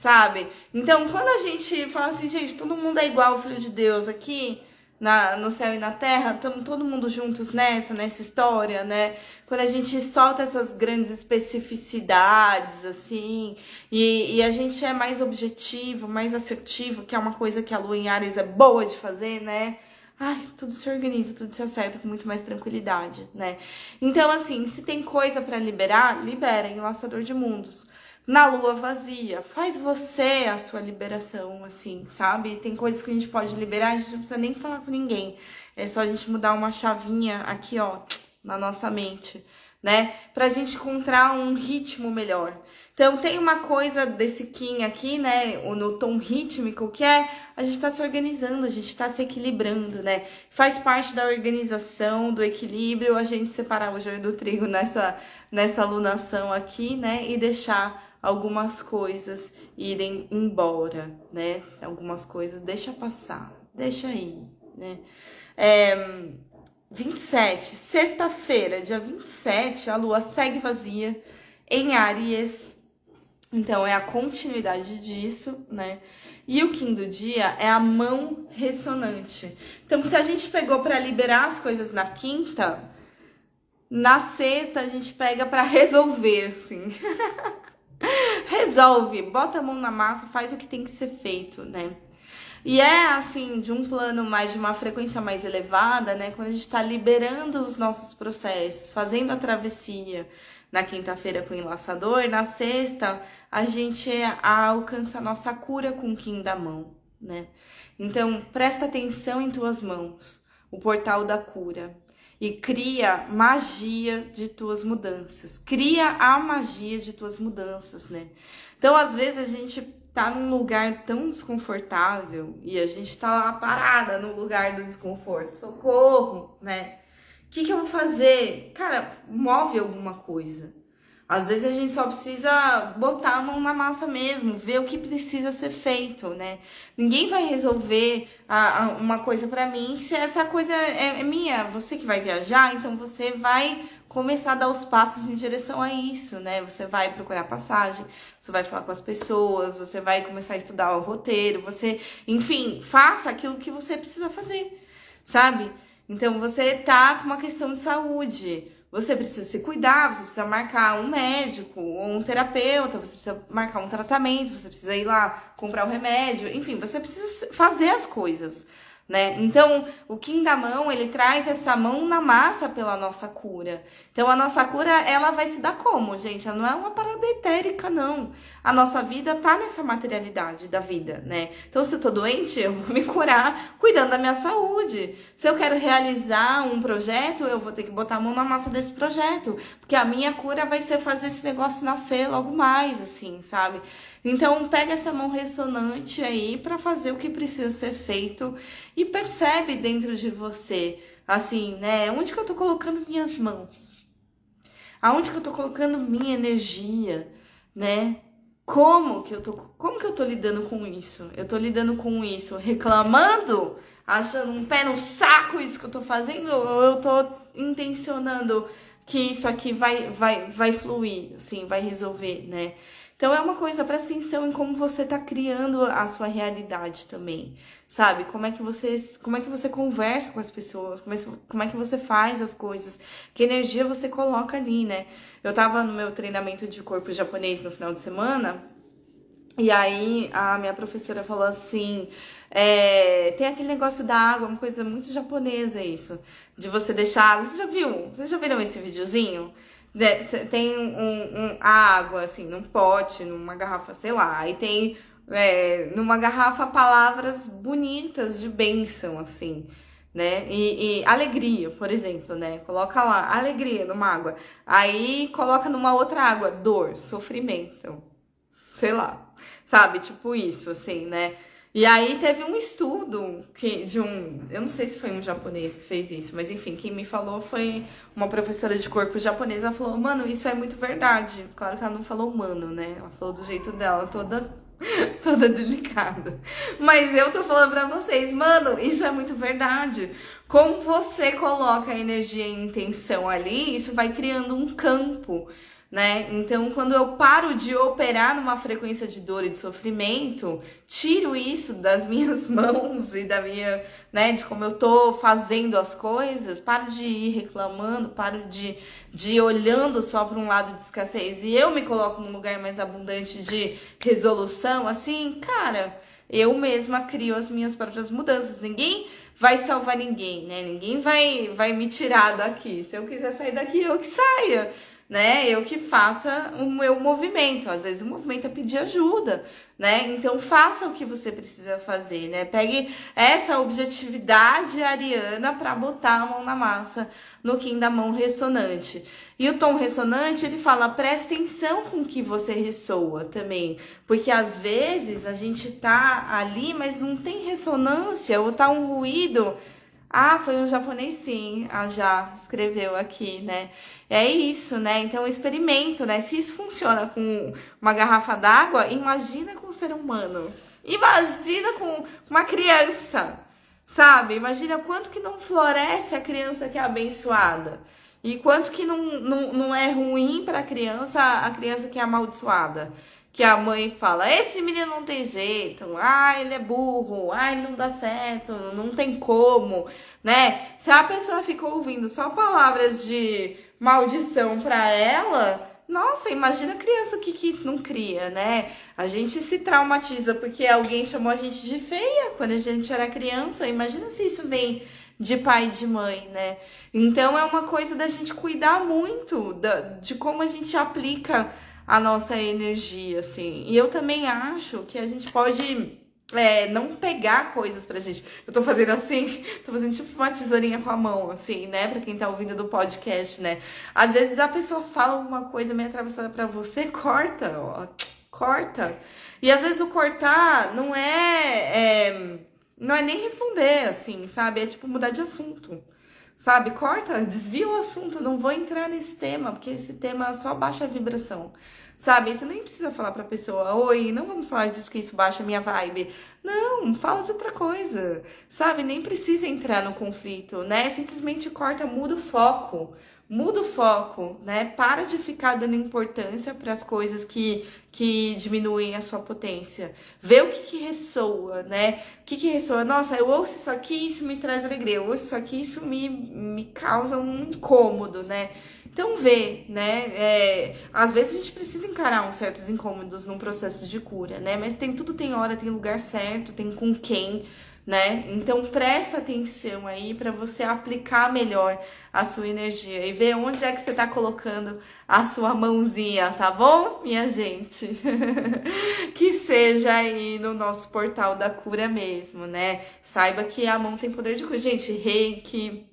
sabe? Então, quando a gente fala assim, gente, todo mundo é igual, filho de Deus aqui, na, no céu e na terra, estamos todo mundo juntos nessa, nessa história, né? Quando a gente solta essas grandes especificidades, assim, e, e a gente é mais objetivo, mais assertivo, que é uma coisa que a Lua em Ares é boa de fazer, né? ai, tudo se organiza, tudo se acerta com muito mais tranquilidade, né? Então, assim, se tem coisa para liberar, libera em Laçador de Mundos. Na lua vazia, faz você a sua liberação, assim, sabe? Tem coisas que a gente pode liberar, a gente não precisa nem falar com ninguém. É só a gente mudar uma chavinha aqui, ó, na nossa mente, né? Pra gente encontrar um ritmo melhor. Então, tem uma coisa desse Kim aqui, né, no tom rítmico, que é a gente tá se organizando, a gente tá se equilibrando, né? Faz parte da organização, do equilíbrio, a gente separar o joio do trigo nessa, nessa alunação aqui, né, e deixar algumas coisas irem embora, né? Algumas coisas deixa passar, deixa aí, né? É, 27, sexta-feira, dia 27, a lua segue vazia em Áries então, é a continuidade disso, né? E o do dia é a mão ressonante. Então, se a gente pegou para liberar as coisas na quinta, na sexta a gente pega para resolver, assim. Resolve, bota a mão na massa, faz o que tem que ser feito, né? E é assim, de um plano mais de uma frequência mais elevada, né? Quando a gente está liberando os nossos processos, fazendo a travessia, na quinta-feira com o enlaçador, na sexta a gente alcança a nossa cura com o Kim da mão, né? Então, presta atenção em tuas mãos, o portal da cura, e cria magia de tuas mudanças. Cria a magia de tuas mudanças, né? Então, às vezes a gente tá num lugar tão desconfortável e a gente tá lá parada no lugar do desconforto. Socorro, né? que, que eu vou fazer? Cara, move alguma coisa. Às vezes a gente só precisa botar a mão na massa mesmo, ver o que precisa ser feito, né? Ninguém vai resolver a, a, uma coisa para mim se essa coisa é, é, minha. Você que vai viajar, então você vai começar a dar os passos em direção a isso, né? Você vai procurar passagem, você vai falar com as pessoas, você vai começar a estudar o roteiro, você, enfim, faça aquilo que você precisa fazer, sabe? Então você tá com uma questão de saúde. Você precisa se cuidar, você precisa marcar um médico ou um terapeuta, você precisa marcar um tratamento, você precisa ir lá comprar o um remédio, enfim, você precisa fazer as coisas, né? Então, o Kim da mão, ele traz essa mão na massa pela nossa cura. Então, a nossa cura, ela vai se dar como, gente? Ela não é uma parada etérica, não. A nossa vida tá nessa materialidade da vida, né? Então, se eu tô doente, eu vou me curar cuidando da minha saúde. Se eu quero realizar um projeto, eu vou ter que botar a mão na massa desse projeto. Porque a minha cura vai ser fazer esse negócio nascer logo mais, assim, sabe? Então, pega essa mão ressonante aí para fazer o que precisa ser feito e percebe dentro de você, assim, né? Onde que eu tô colocando minhas mãos? Aonde que eu tô colocando minha energia, né? Como que eu tô, como que eu tô lidando com isso? Eu tô lidando com isso reclamando, achando um pé no saco isso que eu tô fazendo ou eu tô intencionando que isso aqui vai vai vai fluir, assim, vai resolver, né? Então é uma coisa, presta atenção em como você está criando a sua realidade também, sabe? Como é que você, como é que você conversa com as pessoas, como é, como é que você faz as coisas, que energia você coloca ali, né? Eu tava no meu treinamento de corpo japonês no final de semana, e aí a minha professora falou assim: é, tem aquele negócio da água, uma coisa muito japonesa isso, de você deixar água. Você já viu? Vocês já viram esse videozinho? Tem um, um, água, assim, num pote, numa garrafa, sei lá. Aí tem é, numa garrafa palavras bonitas de bênção, assim, né? E, e, alegria, por exemplo, né? Coloca lá, alegria numa água. Aí coloca numa outra água, dor, sofrimento. Sei lá, sabe? Tipo isso, assim, né? E aí teve um estudo que de um, eu não sei se foi um japonês que fez isso, mas enfim, quem me falou foi uma professora de corpo japonesa, ela falou: "Mano, isso é muito verdade". Claro que ela não falou humano, né? Ela falou do jeito dela, toda toda delicada. Mas eu tô falando para vocês, mano, isso é muito verdade. Como você coloca a energia e intenção ali, isso vai criando um campo né? Então, quando eu paro de operar numa frequência de dor e de sofrimento, tiro isso das minhas mãos e da minha, né, de como eu tô fazendo as coisas, paro de ir reclamando, paro de, de ir olhando só para um lado de escassez e eu me coloco num lugar mais abundante de resolução, assim, cara, eu mesma crio as minhas próprias mudanças. Ninguém vai salvar ninguém, né? Ninguém vai vai me tirar daqui. Se eu quiser sair daqui, eu que saia né? Eu que faça o meu movimento. Às vezes o movimento é pedir ajuda, né? Então faça o que você precisa fazer, né? Pegue essa objetividade ariana para botar a mão na massa no Kim da mão ressonante. E o tom ressonante, ele fala, presta atenção com o que você ressoa também. Porque às vezes a gente tá ali, mas não tem ressonância, ou tá um ruído ah, foi um japonês sim, ah, já escreveu aqui, né? É isso, né? Então, experimento, né? Se isso funciona com uma garrafa d'água, imagina com um ser humano. Imagina com uma criança, sabe? Imagina quanto que não floresce a criança que é abençoada. E quanto que não, não, não é ruim para a criança, a criança que é amaldiçoada que a mãe fala: esse menino não tem jeito, ah, ele é burro, ai, não dá certo, não tem como, né? Se a pessoa ficou ouvindo só palavras de maldição para ela, nossa, imagina criança que, que isso não cria, né? A gente se traumatiza porque alguém chamou a gente de feia quando a gente era criança. Imagina se isso vem de pai e de mãe, né? Então é uma coisa da gente cuidar muito da, de como a gente aplica a nossa energia, assim. E eu também acho que a gente pode é, não pegar coisas pra gente. Eu tô fazendo assim, tô fazendo tipo uma tesourinha com a mão, assim, né? Pra quem tá ouvindo do podcast, né? Às vezes a pessoa fala alguma coisa meio atravessada pra você, corta, ó, corta. E às vezes o cortar não é, é não é nem responder, assim, sabe? É tipo mudar de assunto. Sabe, corta, desvia o assunto, não vou entrar nesse tema, porque esse tema só baixa a vibração. Sabe, você nem precisa falar pra pessoa, oi, não vamos falar disso porque isso baixa a minha vibe. Não, fala de outra coisa. Sabe, nem precisa entrar no conflito, né? Simplesmente corta, muda o foco muda o foco, né? Para de ficar dando importância para as coisas que, que diminuem a sua potência. Vê o que, que ressoa, né? O que, que ressoa? Nossa, eu ouço isso aqui, isso me traz alegria. Eu ouço isso aqui, isso me, me causa um incômodo, né? Então vê, né? É, às vezes a gente precisa encarar uns certos incômodos num processo de cura, né? Mas tem tudo tem hora, tem lugar certo, tem com quem né? Então presta atenção aí para você aplicar melhor a sua energia e ver onde é que você está colocando a sua mãozinha, tá bom, minha gente? que seja aí no nosso portal da cura mesmo, né? Saiba que a mão tem poder de cura. Gente, reiki,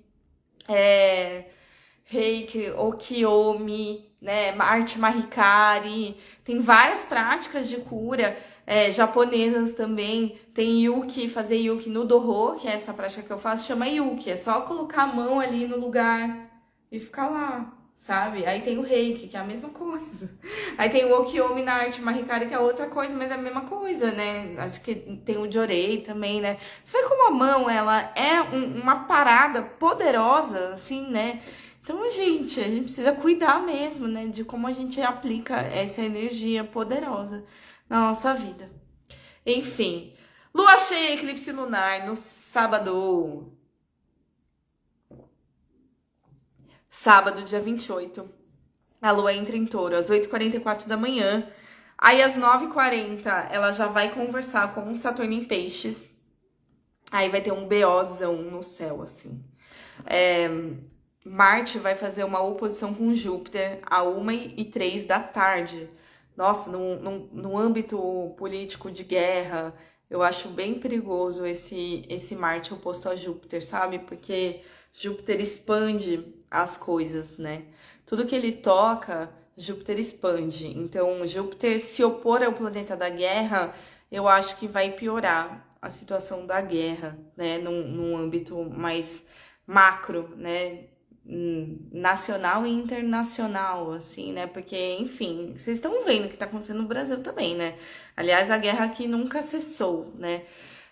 é, reiki, okiomi, né? Arte Mahikari, tem várias práticas de cura é, japonesas também. Tem yuki, fazer yuki no doho, que é essa prática que eu faço, chama yuki. É só colocar a mão ali no lugar e ficar lá, sabe? Aí tem o reiki, que é a mesma coisa. Aí tem o okiomi na arte mahikari, que é outra coisa, mas é a mesma coisa, né? Acho que tem o jorei também, né? Você vê como a mão, ela é um, uma parada poderosa, assim, né? Então, gente, a gente precisa cuidar mesmo, né? De como a gente aplica essa energia poderosa na nossa vida. Enfim, lua cheia, eclipse lunar no sábado. Sábado, dia 28. A lua entra em touro às 8h44 da manhã. Aí às 9h40 ela já vai conversar com o Saturno em peixes. Aí vai ter um BOzão no céu, assim. É, Marte vai fazer uma oposição com Júpiter a 1 e 3 da tarde nossa, no, no, no âmbito político de guerra, eu acho bem perigoso esse, esse Marte oposto a Júpiter, sabe? Porque Júpiter expande as coisas, né? Tudo que ele toca, Júpiter expande. Então, Júpiter se opor ao planeta da guerra, eu acho que vai piorar a situação da guerra, né? Num, num âmbito mais macro, né? Nacional e internacional, assim, né? Porque, enfim, vocês estão vendo o que está acontecendo no Brasil também, né? Aliás, a guerra aqui nunca cessou, né?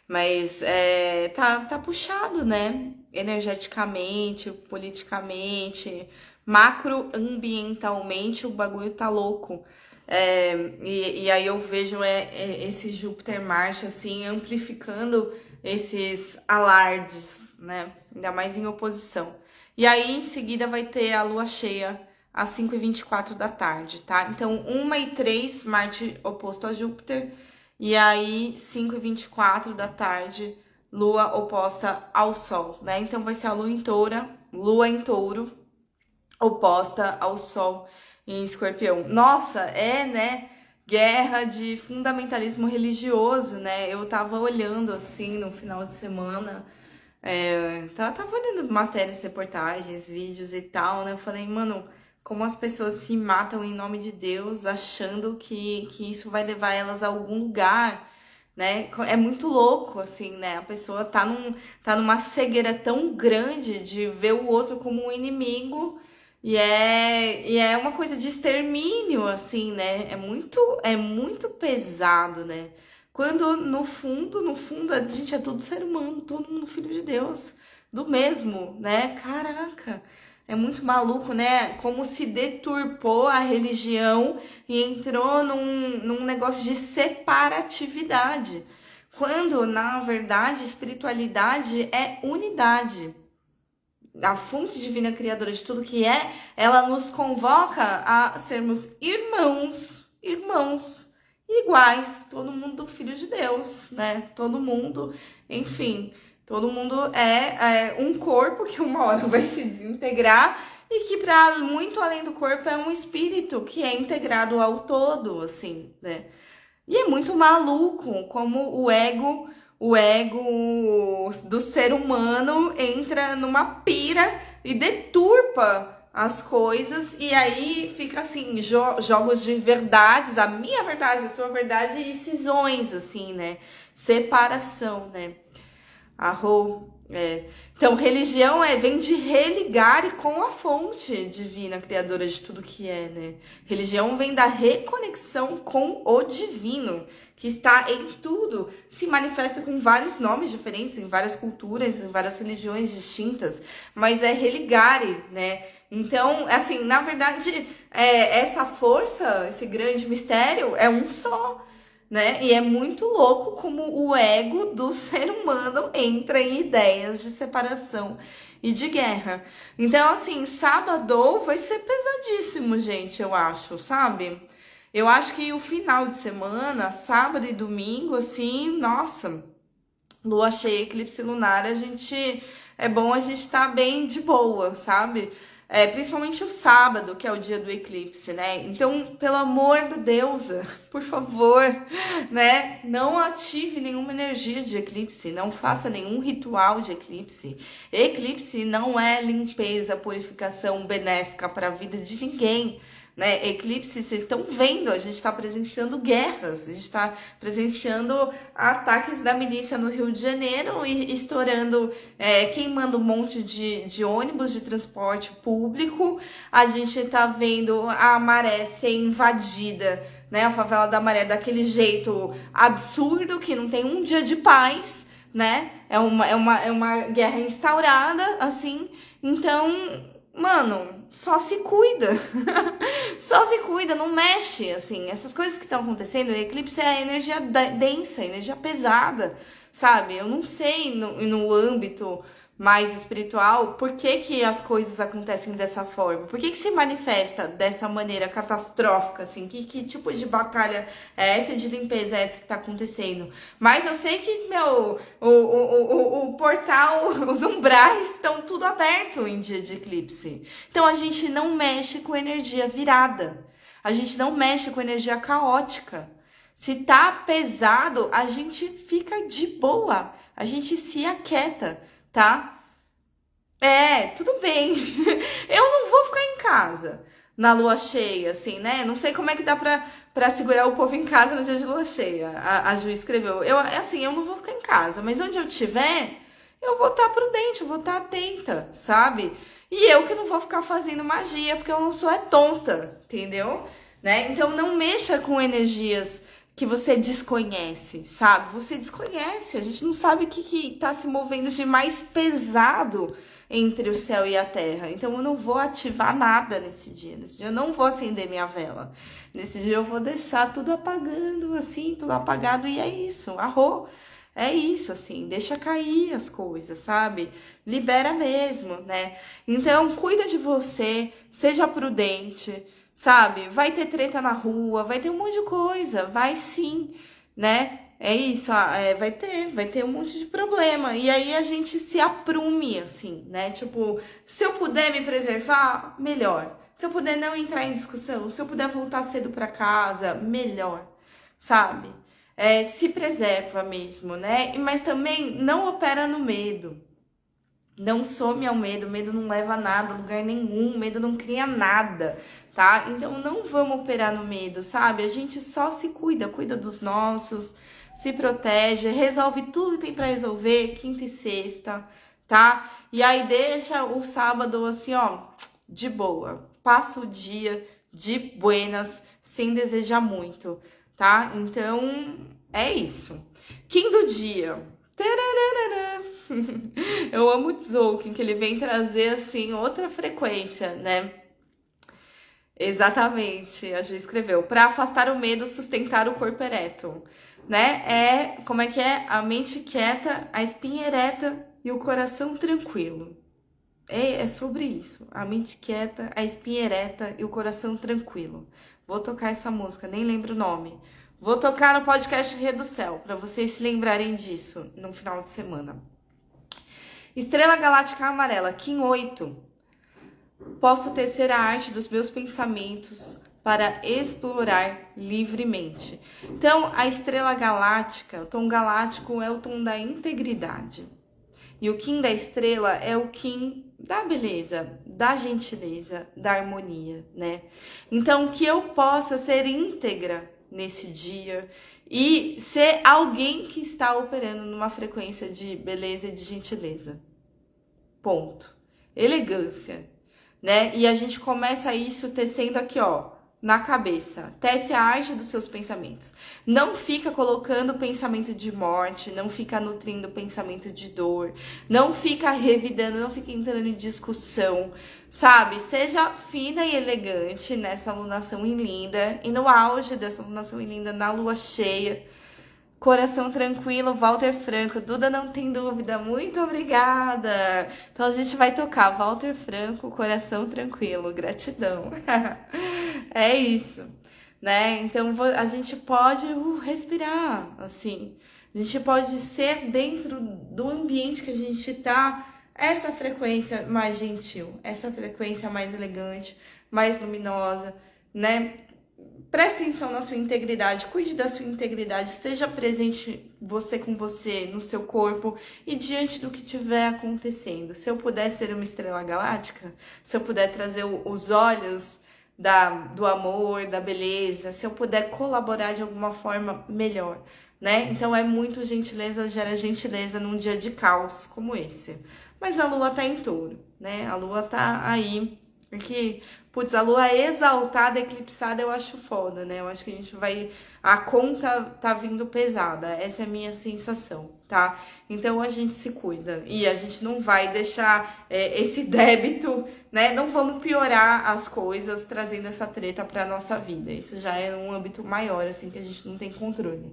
Mas é, tá, tá puxado, né? Energeticamente, politicamente, macroambientalmente, o bagulho tá louco. É, e, e aí eu vejo é, é, esse Júpiter Marte, assim, amplificando esses alardes, né? Ainda mais em oposição. E aí, em seguida, vai ter a lua cheia às 5h24 da tarde, tá? Então, 1 e 3, Marte oposto a Júpiter. E aí, 5h24 da tarde, lua oposta ao Sol, né? Então, vai ser a lua em toura, lua em touro, oposta ao Sol em escorpião. Nossa, é, né? Guerra de fundamentalismo religioso, né? Eu tava olhando assim no final de semana é, tava, tava olhando matérias, reportagens, vídeos e tal, né? Eu falei, mano, como as pessoas se matam em nome de Deus, achando que, que isso vai levar elas a algum lugar, né? É muito louco, assim, né? A pessoa tá, num, tá numa cegueira tão grande de ver o outro como um inimigo. E é, e é uma coisa de extermínio, assim, né? É muito, é muito pesado, né? Quando no fundo, no fundo, a gente é todo ser humano, todo mundo filho de Deus, do mesmo, né? Caraca, é muito maluco, né? Como se deturpou a religião e entrou num, num negócio de separatividade. Quando, na verdade, espiritualidade é unidade. A fonte divina criadora de tudo que é, ela nos convoca a sermos irmãos, irmãos iguais, todo mundo filho de Deus, né? Todo mundo, enfim, todo mundo é, é um corpo que uma hora vai se desintegrar e que para muito além do corpo é um espírito que é integrado ao todo, assim, né? E é muito maluco como o ego, o ego do ser humano entra numa pira e deturpa as coisas e aí fica assim, jo jogos de verdades, a minha verdade, a sua verdade e cisões, assim, né? Separação, né? Arro, é. Então, religião é, vem de religar com a fonte divina, criadora de tudo que é, né? Religião vem da reconexão com o divino, que está em tudo, se manifesta com vários nomes diferentes, em várias culturas, em várias religiões distintas, mas é religare, né? Então, assim, na verdade, é, essa força, esse grande mistério é um só, né? E é muito louco como o ego do ser humano entra em ideias de separação e de guerra. Então, assim, sábado vai ser pesadíssimo, gente, eu acho, sabe? Eu acho que o final de semana, sábado e domingo, assim, nossa, lua cheia, eclipse lunar, a gente é bom a gente estar tá bem de boa, sabe? É, principalmente o sábado, que é o dia do eclipse, né? Então, pelo amor de Deus, por favor, né? Não ative nenhuma energia de eclipse, não faça nenhum ritual de eclipse. Eclipse não é limpeza, purificação benéfica para a vida de ninguém né? Eclipse, vocês estão vendo, a gente está presenciando guerras, a gente está presenciando ataques da milícia no Rio de Janeiro e estourando, é, queimando um monte de, de ônibus de transporte público. A gente está vendo a maré ser invadida, né? A favela da maré daquele jeito absurdo que não tem um dia de paz, né? É uma, é uma, é uma guerra instaurada, assim. Então, mano, só se cuida. só se cuida, não mexe, assim. Essas coisas que estão acontecendo, eclipse é energia densa, energia pesada, sabe? Eu não sei no, no âmbito mais espiritual, por que, que as coisas acontecem dessa forma? Por que, que se manifesta dessa maneira catastrófica, assim? Que, que tipo de batalha é essa de limpeza é essa que tá acontecendo? Mas eu sei que, meu, o, o, o, o portal, os umbrais estão tudo aberto em dia de eclipse. Então a gente não mexe com energia virada. A gente não mexe com energia caótica. Se tá pesado, a gente fica de boa. A gente se aquieta tá? É, tudo bem. Eu não vou ficar em casa na lua cheia, assim, né? Não sei como é que dá pra, pra segurar o povo em casa no dia de lua cheia. A, a Ju escreveu. Eu, assim, eu não vou ficar em casa, mas onde eu estiver, eu vou estar tá prudente, eu vou estar tá atenta, sabe? E eu que não vou ficar fazendo magia, porque eu não sou é tonta, entendeu? Né? Então não mexa com energias que você desconhece, sabe? Você desconhece, a gente não sabe o que, que tá se movendo de mais pesado entre o céu e a terra. Então eu não vou ativar nada nesse dia. Nesse dia eu não vou acender minha vela. Nesse dia eu vou deixar tudo apagando, assim, tudo apagado, e é isso, arro. É isso, assim, deixa cair as coisas, sabe? Libera mesmo, né? Então, cuida de você, seja prudente, sabe? Vai ter treta na rua, vai ter um monte de coisa, vai sim, né? É isso, é, vai ter, vai ter um monte de problema. E aí a gente se aprume, assim, né? Tipo, se eu puder me preservar, melhor. Se eu puder não entrar em discussão, se eu puder voltar cedo para casa, melhor, sabe? É, se preserva mesmo, né? Mas também não opera no medo. Não some ao medo, medo não leva a nada, lugar nenhum, medo não cria nada tá? Então não vamos operar no medo, sabe? A gente só se cuida, cuida dos nossos, se protege, resolve tudo que tem para resolver, quinta e sexta, tá? E aí deixa o sábado assim, ó, de boa. Passa o dia de buenas, sem desejar muito, tá? Então é isso. Do dia. Eu amo o Tzolk'in, que ele vem trazer assim outra frequência, né? Exatamente, a Ju escreveu. Para afastar o medo, sustentar o corpo ereto. Né? É, como é que é? A mente quieta, a espinha ereta e o coração tranquilo. É, é sobre isso. A mente quieta, a espinha ereta e o coração tranquilo. Vou tocar essa música, nem lembro o nome. Vou tocar no podcast Céu, para vocês se lembrarem disso no final de semana. Estrela Galáctica Amarela, Kim 8 posso tecer a arte dos meus pensamentos para explorar livremente. Então, a estrela galáctica, o tom galáctico é o tom da integridade. E o Kim da estrela é o Kim da beleza, da gentileza, da harmonia, né? Então, que eu possa ser íntegra nesse dia e ser alguém que está operando numa frequência de beleza e de gentileza. Ponto. Elegância, né? E a gente começa isso tecendo aqui, ó, na cabeça. Tece a arte dos seus pensamentos. Não fica colocando pensamento de morte, não fica nutrindo pensamento de dor, não fica revidando, não fica entrando em discussão, sabe? Seja fina e elegante nessa alunação em linda e no auge dessa alunação em linda, na lua cheia Coração tranquilo, Walter Franco. Duda não tem dúvida. Muito obrigada. Então a gente vai tocar Walter Franco, Coração tranquilo. Gratidão. é isso, né? Então a gente pode uh, respirar, assim, A gente pode ser dentro do ambiente que a gente tá essa frequência mais gentil, essa frequência mais elegante, mais luminosa, né? Preste atenção na sua integridade, cuide da sua integridade, esteja presente você com você, no seu corpo e diante do que estiver acontecendo. Se eu puder ser uma estrela galáctica, se eu puder trazer os olhos da, do amor, da beleza, se eu puder colaborar de alguma forma, melhor, né? Então é muito gentileza gera gentileza num dia de caos como esse. Mas a lua tá em touro, né? A lua tá aí. Porque, putz, a lua exaltada, eclipsada, eu acho foda, né? Eu acho que a gente vai. A conta tá vindo pesada. Essa é a minha sensação, tá? Então a gente se cuida. E a gente não vai deixar é, esse débito, né? Não vamos piorar as coisas trazendo essa treta pra nossa vida. Isso já é um âmbito maior, assim, que a gente não tem controle.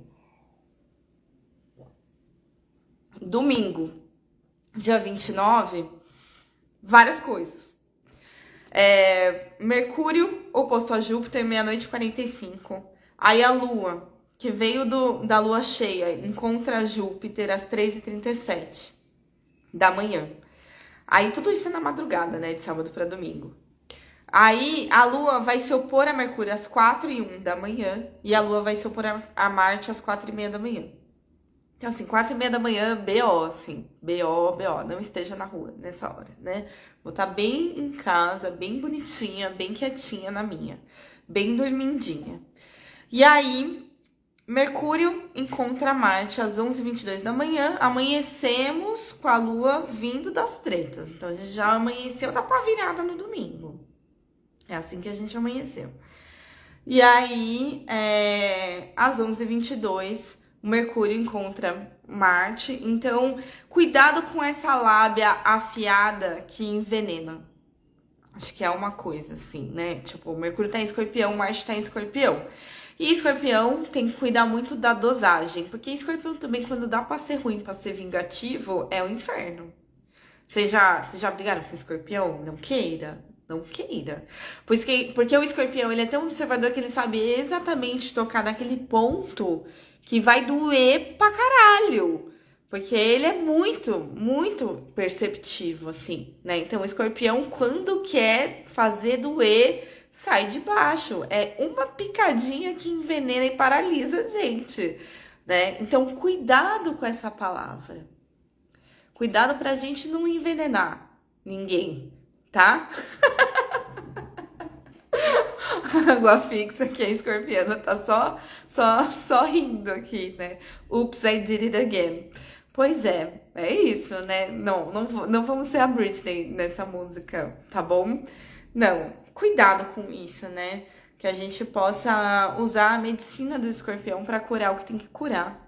Domingo dia 29, várias coisas. É, Mercúrio oposto a Júpiter, meia-noite e 45. Aí a Lua, que veio do, da Lua cheia, encontra Júpiter às 3h37 da manhã. Aí tudo isso é na madrugada, né? De sábado para domingo. Aí a Lua vai se opor a Mercúrio às 4 e 1 da manhã. E a Lua vai se opor a, a Marte às 4 e meia da manhã. Então, assim, quatro e meia da manhã, BO, assim, BO, BO, não esteja na rua nessa hora, né? Vou estar tá bem em casa, bem bonitinha, bem quietinha na minha, bem dormindinha. E aí, Mercúrio encontra Marte às 11h22 da manhã, amanhecemos com a Lua vindo das tretas. Então, a gente já amanheceu da pá virada no domingo. É assim que a gente amanheceu. E aí, é, às 11h22 Mercúrio encontra Marte. Então, cuidado com essa lábia afiada que envenena. Acho que é uma coisa assim, né? Tipo, Mercúrio tá em escorpião, Marte tá em escorpião. E escorpião tem que cuidar muito da dosagem, porque escorpião também, quando dá pra ser ruim, pra ser vingativo, é o inferno. Vocês já, vocês já brigaram com escorpião? Não queira. Não queira. Porque, porque o escorpião, ele é tão observador que ele sabe exatamente tocar naquele ponto que vai doer pra caralho. Porque ele é muito, muito perceptivo, assim, né? Então, o escorpião, quando quer fazer doer, sai de baixo. É uma picadinha que envenena e paralisa a gente, né? Então, cuidado com essa palavra. Cuidado pra gente não envenenar ninguém, tá? água fixa que a escorpiana tá só, só, só rindo aqui, né? Oops, I did it again. Pois é, é isso, né? Não, não, não vamos ser a Britney nessa música, tá bom? Não, cuidado com isso, né? Que a gente possa usar a medicina do escorpião para curar o que tem que curar.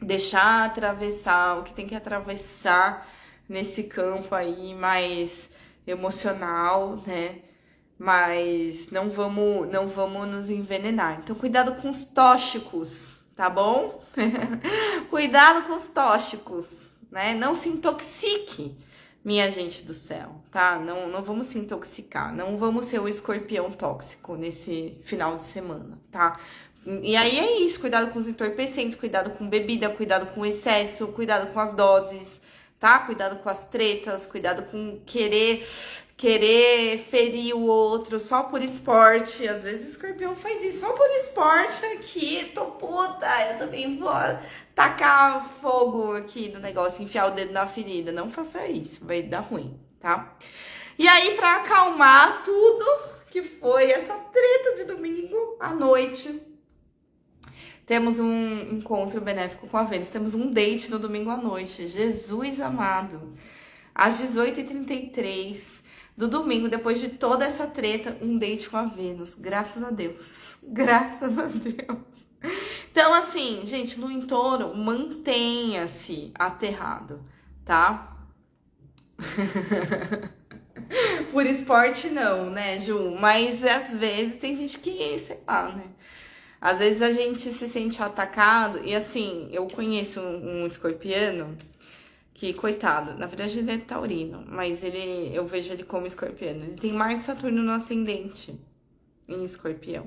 Deixar atravessar o que tem que atravessar nesse campo aí mais emocional, né? Mas não vamos, não vamos nos envenenar. Então, cuidado com os tóxicos, tá bom? cuidado com os tóxicos, né? Não se intoxique, minha gente do céu, tá? Não, não vamos se intoxicar, não vamos ser o escorpião tóxico nesse final de semana, tá? E aí é isso, cuidado com os entorpecentes, cuidado com bebida, cuidado com excesso, cuidado com as doses, tá? Cuidado com as tretas, cuidado com querer querer ferir o outro só por esporte. Às vezes o escorpião faz isso só por esporte aqui. Tô puta, eu também vou tacar fogo aqui no negócio, enfiar o dedo na ferida. Não faça isso, vai dar ruim, tá? E aí, para acalmar tudo que foi essa treta de domingo à noite, temos um encontro benéfico com a Vênus, temos um date no domingo à noite. Jesus amado. Às 18h33, do domingo, depois de toda essa treta, um date com a Vênus. Graças a Deus. Graças a Deus. Então, assim, gente, no entorno, mantenha-se aterrado, tá? Por esporte, não, né, Ju? Mas às vezes tem gente que, sei lá, né? Às vezes a gente se sente atacado, e assim, eu conheço um, um escorpiano que, coitado, na verdade ele é taurino, mas ele, eu vejo ele como escorpiano. Ele tem Marte Saturno no ascendente em escorpião.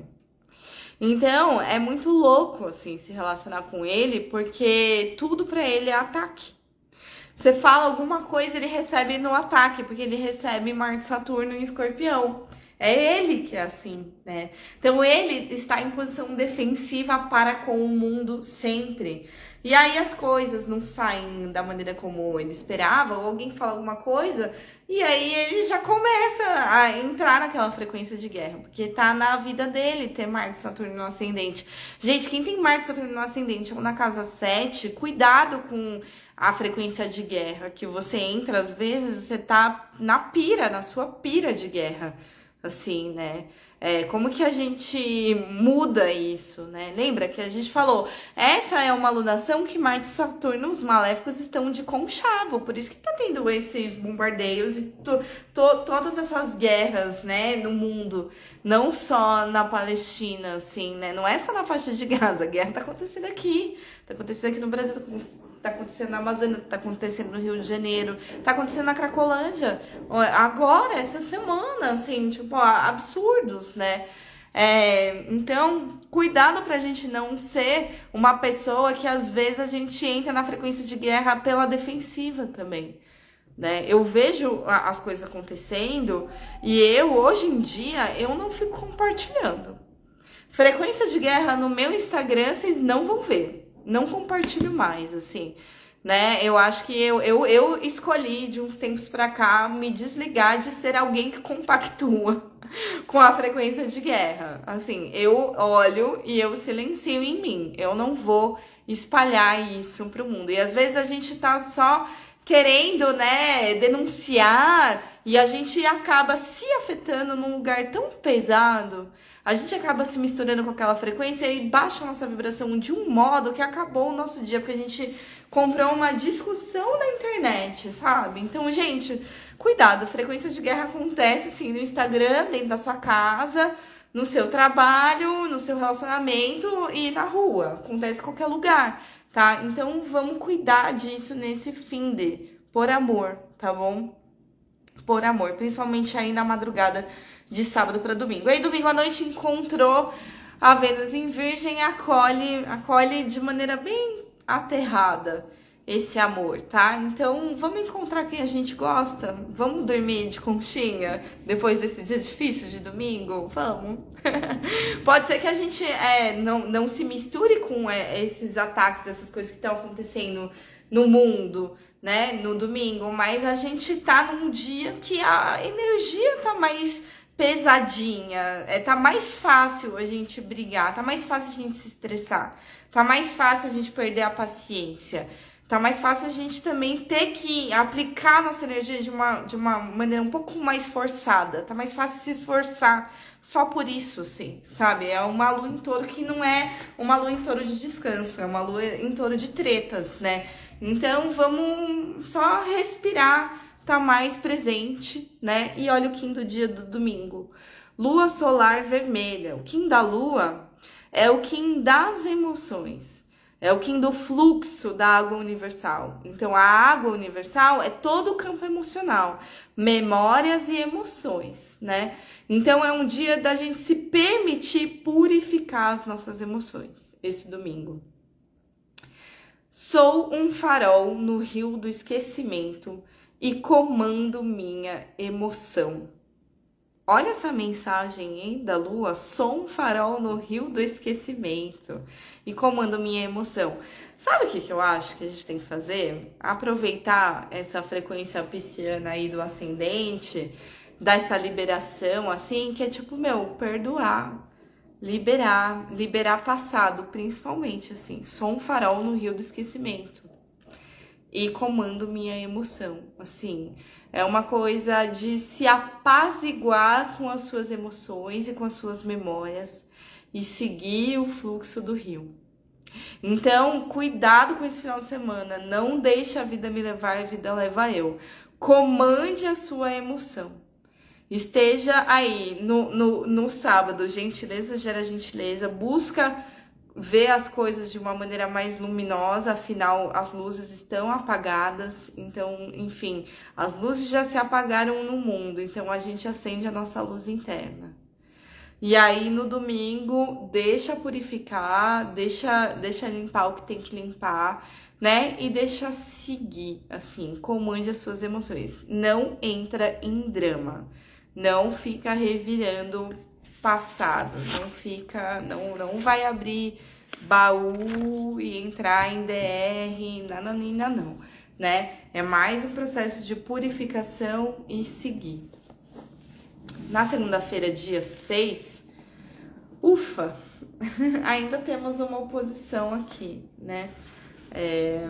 Então, é muito louco, assim, se relacionar com ele, porque tudo para ele é ataque. Você fala alguma coisa, ele recebe no ataque, porque ele recebe Marte, Saturno em escorpião. É ele que é assim, né? Então ele está em posição defensiva para com o mundo sempre. E aí as coisas não saem da maneira como ele esperava, ou alguém fala alguma coisa, e aí ele já começa a entrar naquela frequência de guerra, porque tá na vida dele ter Marte Saturno no ascendente. Gente, quem tem Marte Saturno no ascendente ou na casa 7, cuidado com a frequência de guerra que você entra, às vezes você tá na pira, na sua pira de guerra, assim, né? É, como que a gente muda isso, né? Lembra que a gente falou, essa é uma alunação que Marte e Saturno, os maléficos, estão de conchavo, por isso que tá tendo esses bombardeios e to, to, todas essas guerras, né, no mundo, não só na Palestina, assim, né? Não é só na faixa de Gaza, a guerra tá acontecendo aqui, tá acontecendo aqui no Brasil, tá tá acontecendo na Amazônia, tá acontecendo no Rio de Janeiro, tá acontecendo na Cracolândia. Agora, essa semana, assim, tipo, absurdos, né? É, então, cuidado pra gente não ser uma pessoa que às vezes a gente entra na frequência de guerra pela defensiva também. Né? Eu vejo as coisas acontecendo e eu, hoje em dia, eu não fico compartilhando. Frequência de guerra no meu Instagram, vocês não vão ver não compartilho mais, assim, né? Eu acho que eu, eu, eu escolhi de uns tempos para cá me desligar de ser alguém que compactua com a frequência de guerra. Assim, eu olho e eu silencio em mim. Eu não vou espalhar isso pro mundo. E às vezes a gente tá só querendo, né, denunciar e a gente acaba se afetando num lugar tão pesado a gente acaba se misturando com aquela frequência e baixa a nossa vibração de um modo que acabou o nosso dia, porque a gente comprou uma discussão na internet, sabe? Então, gente, cuidado, frequência de guerra acontece assim no Instagram, dentro da sua casa, no seu trabalho, no seu relacionamento e na rua. Acontece em qualquer lugar, tá? Então, vamos cuidar disso nesse fim de por amor, tá bom? Por amor, principalmente aí na madrugada de sábado para domingo. Aí domingo à noite encontrou a Vênus em Virgem, acolhe, acolhe de maneira bem aterrada esse amor, tá? Então vamos encontrar quem a gente gosta, vamos dormir de conchinha depois desse dia difícil de domingo, vamos. Pode ser que a gente é, não, não se misture com é, esses ataques, essas coisas que estão acontecendo no mundo, né? No domingo, mas a gente tá num dia que a energia tá mais pesadinha. É, tá mais fácil a gente brigar, tá mais fácil a gente se estressar, tá mais fácil a gente perder a paciência. Tá mais fácil a gente também ter que aplicar nossa energia de uma, de uma maneira um pouco mais forçada. Tá mais fácil se esforçar só por isso, sim, sabe? É uma lua em touro que não é uma lua em touro de descanso, é uma lua em touro de tretas, né? Então vamos só respirar, tá mais presente, né? E olha o do dia do domingo. Lua solar vermelha. O Kim da lua é o Kim das emoções. É o Kim do fluxo da água universal. Então, a água universal é todo o campo emocional, memórias e emoções, né? Então, é um dia da gente se permitir purificar as nossas emoções, esse domingo. Sou um farol no rio do esquecimento e comando minha emoção. Olha essa mensagem hein, da lua, sou um farol no rio do esquecimento e comando minha emoção. Sabe o que, que eu acho que a gente tem que fazer? Aproveitar essa frequência pisciana aí do ascendente, dessa liberação, assim, que é tipo, meu, perdoar, liberar, liberar passado, principalmente, assim. Sou um farol no rio do esquecimento e comando minha emoção. Assim, é uma coisa de se apaziguar com as suas emoções e com as suas memórias e seguir o fluxo do rio. Então, cuidado com esse final de semana. Não deixe a vida me levar, a vida leva eu. Comande a sua emoção. Esteja aí no, no, no sábado, gentileza gera gentileza, busca ver as coisas de uma maneira mais luminosa, afinal as luzes estão apagadas, então, enfim, as luzes já se apagaram no mundo, então a gente acende a nossa luz interna. E aí no domingo deixa purificar, deixa, deixa limpar o que tem que limpar, né? E deixa seguir, assim, comande as suas emoções. Não entra em drama. Não fica revirando passado, não fica, não, não vai abrir baú e entrar em DR, nananina, não, né? É mais um processo de purificação e seguir. Na segunda-feira, dia 6, ufa, ainda temos uma oposição aqui, né? É...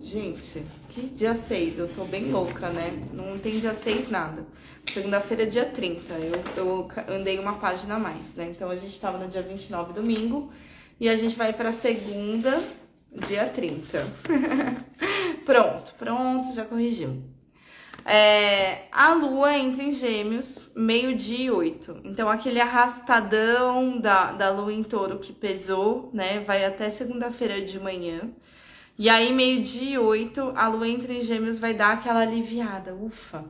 Gente, que dia 6? Eu tô bem louca, né? Não tem dia 6 nada. Segunda-feira, dia 30. Eu, eu andei uma página a mais, né? Então a gente tava no dia 29, domingo. E a gente vai pra segunda, dia 30. pronto, pronto, já corrigiu. É, a lua entra em gêmeos, meio-dia e oito. Então, aquele arrastadão da, da lua em touro que pesou, né? Vai até segunda-feira de manhã. E aí, meio-dia e oito, a lua entra em gêmeos, vai dar aquela aliviada, ufa.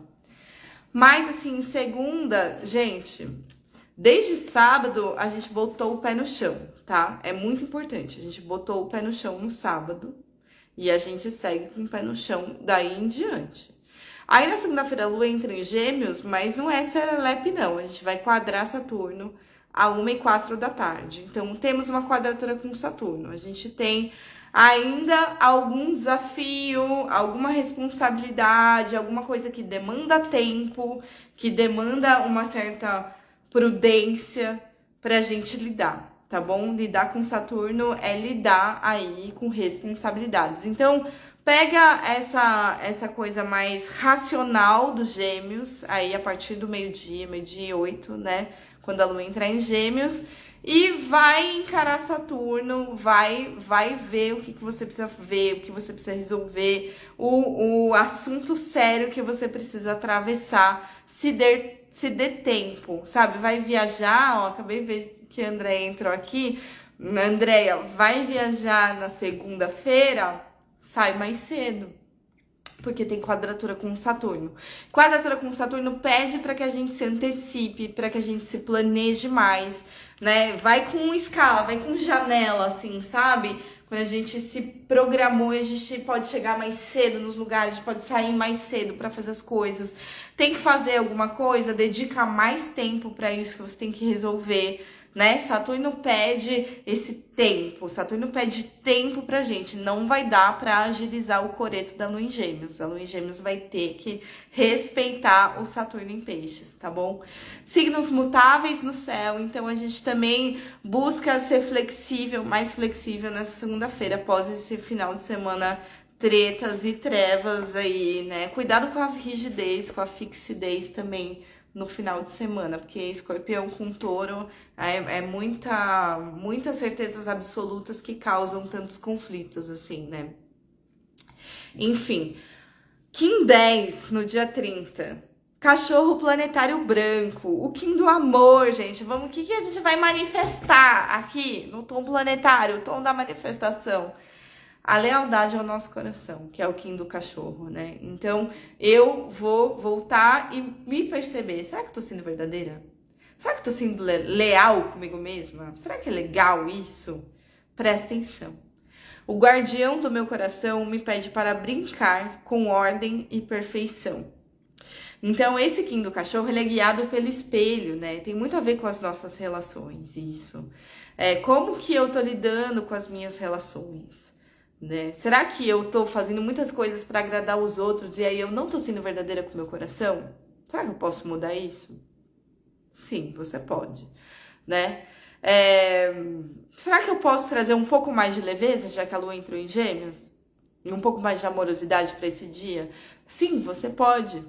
Mas, assim, segunda, gente, desde sábado a gente botou o pé no chão, tá? É muito importante. A gente botou o pé no chão no sábado e a gente segue com o pé no chão daí em diante. Aí na segunda-feira a lua entra em gêmeos, mas não é serelepe, não. A gente vai quadrar Saturno a 1 e 4 da tarde. Então temos uma quadratura com Saturno. A gente tem ainda algum desafio, alguma responsabilidade, alguma coisa que demanda tempo, que demanda uma certa prudência para a gente lidar, tá bom? Lidar com Saturno é lidar aí com responsabilidades. Então, pega essa essa coisa mais racional dos gêmeos, aí a partir do meio-dia, meio-dia oito, né? Quando a lua entrar em gêmeos e vai encarar Saturno, vai vai ver o que, que você precisa ver, o que você precisa resolver, o, o assunto sério que você precisa atravessar, se der, se der tempo, sabe? Vai viajar, ó, acabei de ver que a André entrou aqui. Andréia, vai viajar na segunda-feira, sai mais cedo porque tem quadratura com Saturno. Quadratura com Saturno pede para que a gente se antecipe, para que a gente se planeje mais, né? Vai com escala, vai com janela, assim, sabe? Quando a gente se programou, a gente pode chegar mais cedo nos lugares, a gente pode sair mais cedo para fazer as coisas. Tem que fazer alguma coisa, dedica mais tempo para isso que você tem que resolver né? Saturno pede esse tempo, Saturno pede tempo pra gente, não vai dar para agilizar o coreto da lua em gêmeos. A lua em gêmeos vai ter que respeitar o Saturno em peixes, tá bom? Signos mutáveis no céu, então a gente também busca ser flexível, mais flexível nessa segunda-feira, após esse final de semana tretas e trevas aí, né? Cuidado com a rigidez, com a fixidez também no final de semana, porque escorpião com touro é, é, muita, muitas certezas absolutas que causam tantos conflitos assim, né? Enfim, Kim 10 no dia 30. Cachorro planetário branco, o Kim do amor, gente. Vamos, o que, que a gente vai manifestar aqui no tom planetário, o tom da manifestação? A lealdade ao nosso coração, que é o Kim do cachorro, né? Então, eu vou voltar e me perceber, será que eu tô sendo verdadeira? Será que eu tô sendo leal comigo mesma? Será que é legal isso? Presta atenção. O guardião do meu coração me pede para brincar com ordem e perfeição. Então, esse Kim do cachorro, ele é guiado pelo espelho, né? Tem muito a ver com as nossas relações, isso. É, como que eu tô lidando com as minhas relações? Né? Será que eu tô fazendo muitas coisas para agradar os outros e aí eu não tô sendo verdadeira com meu coração? Será que eu posso mudar isso? Sim, você pode, né? É... Será que eu posso trazer um pouco mais de leveza, já que a lua entrou em gêmeos? E um pouco mais de amorosidade para esse dia? Sim, você pode.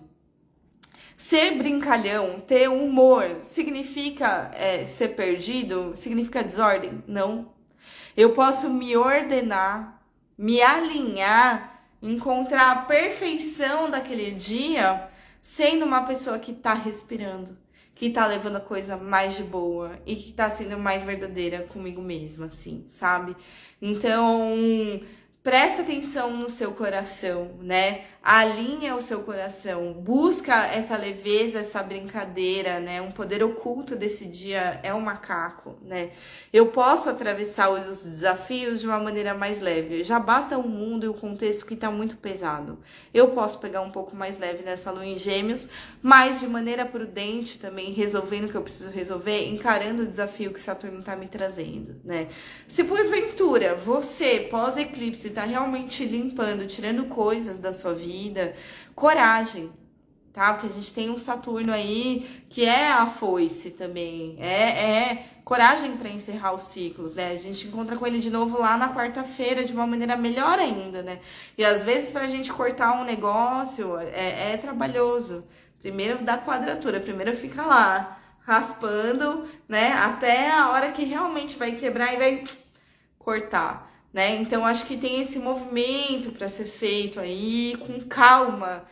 Ser brincalhão, ter humor, significa é, ser perdido? Significa desordem? Não. Eu posso me ordenar me alinhar, encontrar a perfeição daquele dia, sendo uma pessoa que tá respirando, que tá levando a coisa mais de boa e que tá sendo mais verdadeira comigo mesma, assim, sabe? Então, presta atenção no seu coração, né? Alinha o seu coração, busca essa leveza, essa brincadeira, né? Um poder oculto desse dia é o macaco, né? Eu posso atravessar os desafios de uma maneira mais leve. Já basta o mundo e o contexto que tá muito pesado. Eu posso pegar um pouco mais leve nessa lua em gêmeos, mas de maneira prudente também, resolvendo o que eu preciso resolver, encarando o desafio que Saturno tá me trazendo, né? Se porventura você, pós-eclipse, tá realmente limpando, tirando coisas da sua vida, vida, coragem, tá? Porque a gente tem um Saturno aí que é a foice também, é, é coragem para encerrar os ciclos, né? A gente encontra com ele de novo lá na quarta-feira de uma maneira melhor ainda, né? E às vezes para a gente cortar um negócio é, é trabalhoso. Primeiro dá quadratura, primeiro fica lá raspando, né? Até a hora que realmente vai quebrar e vai cortar né? Então acho que tem esse movimento para ser feito aí com calma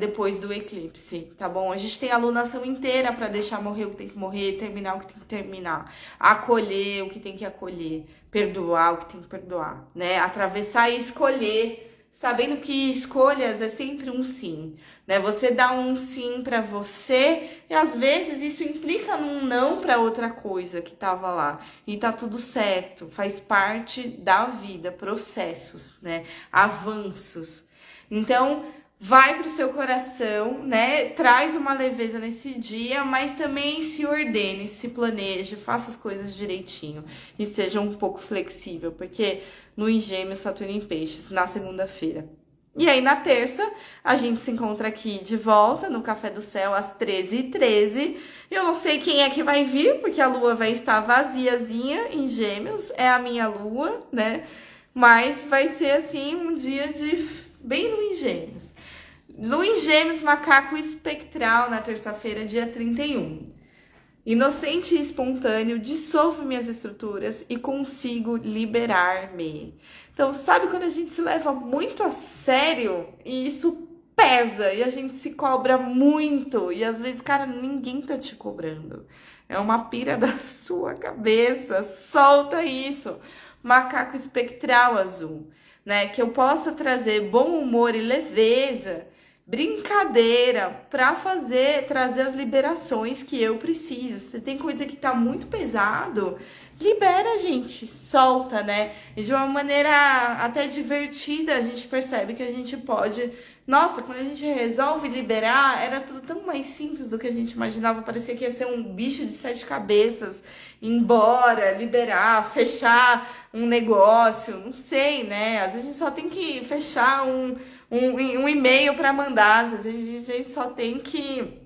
depois do eclipse, tá bom? A gente tem a lunação inteira para deixar morrer o que tem que morrer, terminar o que tem que terminar, acolher o que tem que acolher, perdoar o que tem que perdoar, né? Atravessar e escolher, sabendo que escolhas é sempre um sim né? Você dá um sim para você e às vezes isso implica num não para outra coisa que tava lá. E tá tudo certo, faz parte da vida, processos, né? Avanços. Então, vai pro seu coração, né? Traz uma leveza nesse dia, mas também se ordene, se planeje, faça as coisas direitinho e seja um pouco flexível, porque no Engêmeo Saturno em Peixes, na segunda-feira. E aí, na terça, a gente se encontra aqui de volta no Café do Céu às 13h13. Eu não sei quem é que vai vir, porque a lua vai estar vaziazinha em Gêmeos, é a minha lua, né? Mas vai ser assim um dia de bem em Gêmeos. Lua Gêmeos, macaco espectral na terça-feira, dia 31. Inocente e espontâneo, dissolvo minhas estruturas e consigo liberar-me. Então, sabe quando a gente se leva muito a sério e isso pesa e a gente se cobra muito e às vezes, cara, ninguém tá te cobrando. É uma pira da sua cabeça. Solta isso. Macaco espectral azul, né? Que eu possa trazer bom humor e leveza, brincadeira para fazer, trazer as liberações que eu preciso. Se tem coisa que tá muito pesado, libera, gente, solta, né? E de uma maneira até divertida, a gente percebe que a gente pode. Nossa, quando a gente resolve liberar, era tudo tão mais simples do que a gente imaginava. Parecia que ia ser um bicho de sete cabeças, embora, liberar, fechar um negócio, não sei, né? Às vezes a gente só tem que fechar um, um, um e-mail para mandar, às vezes a gente só tem que,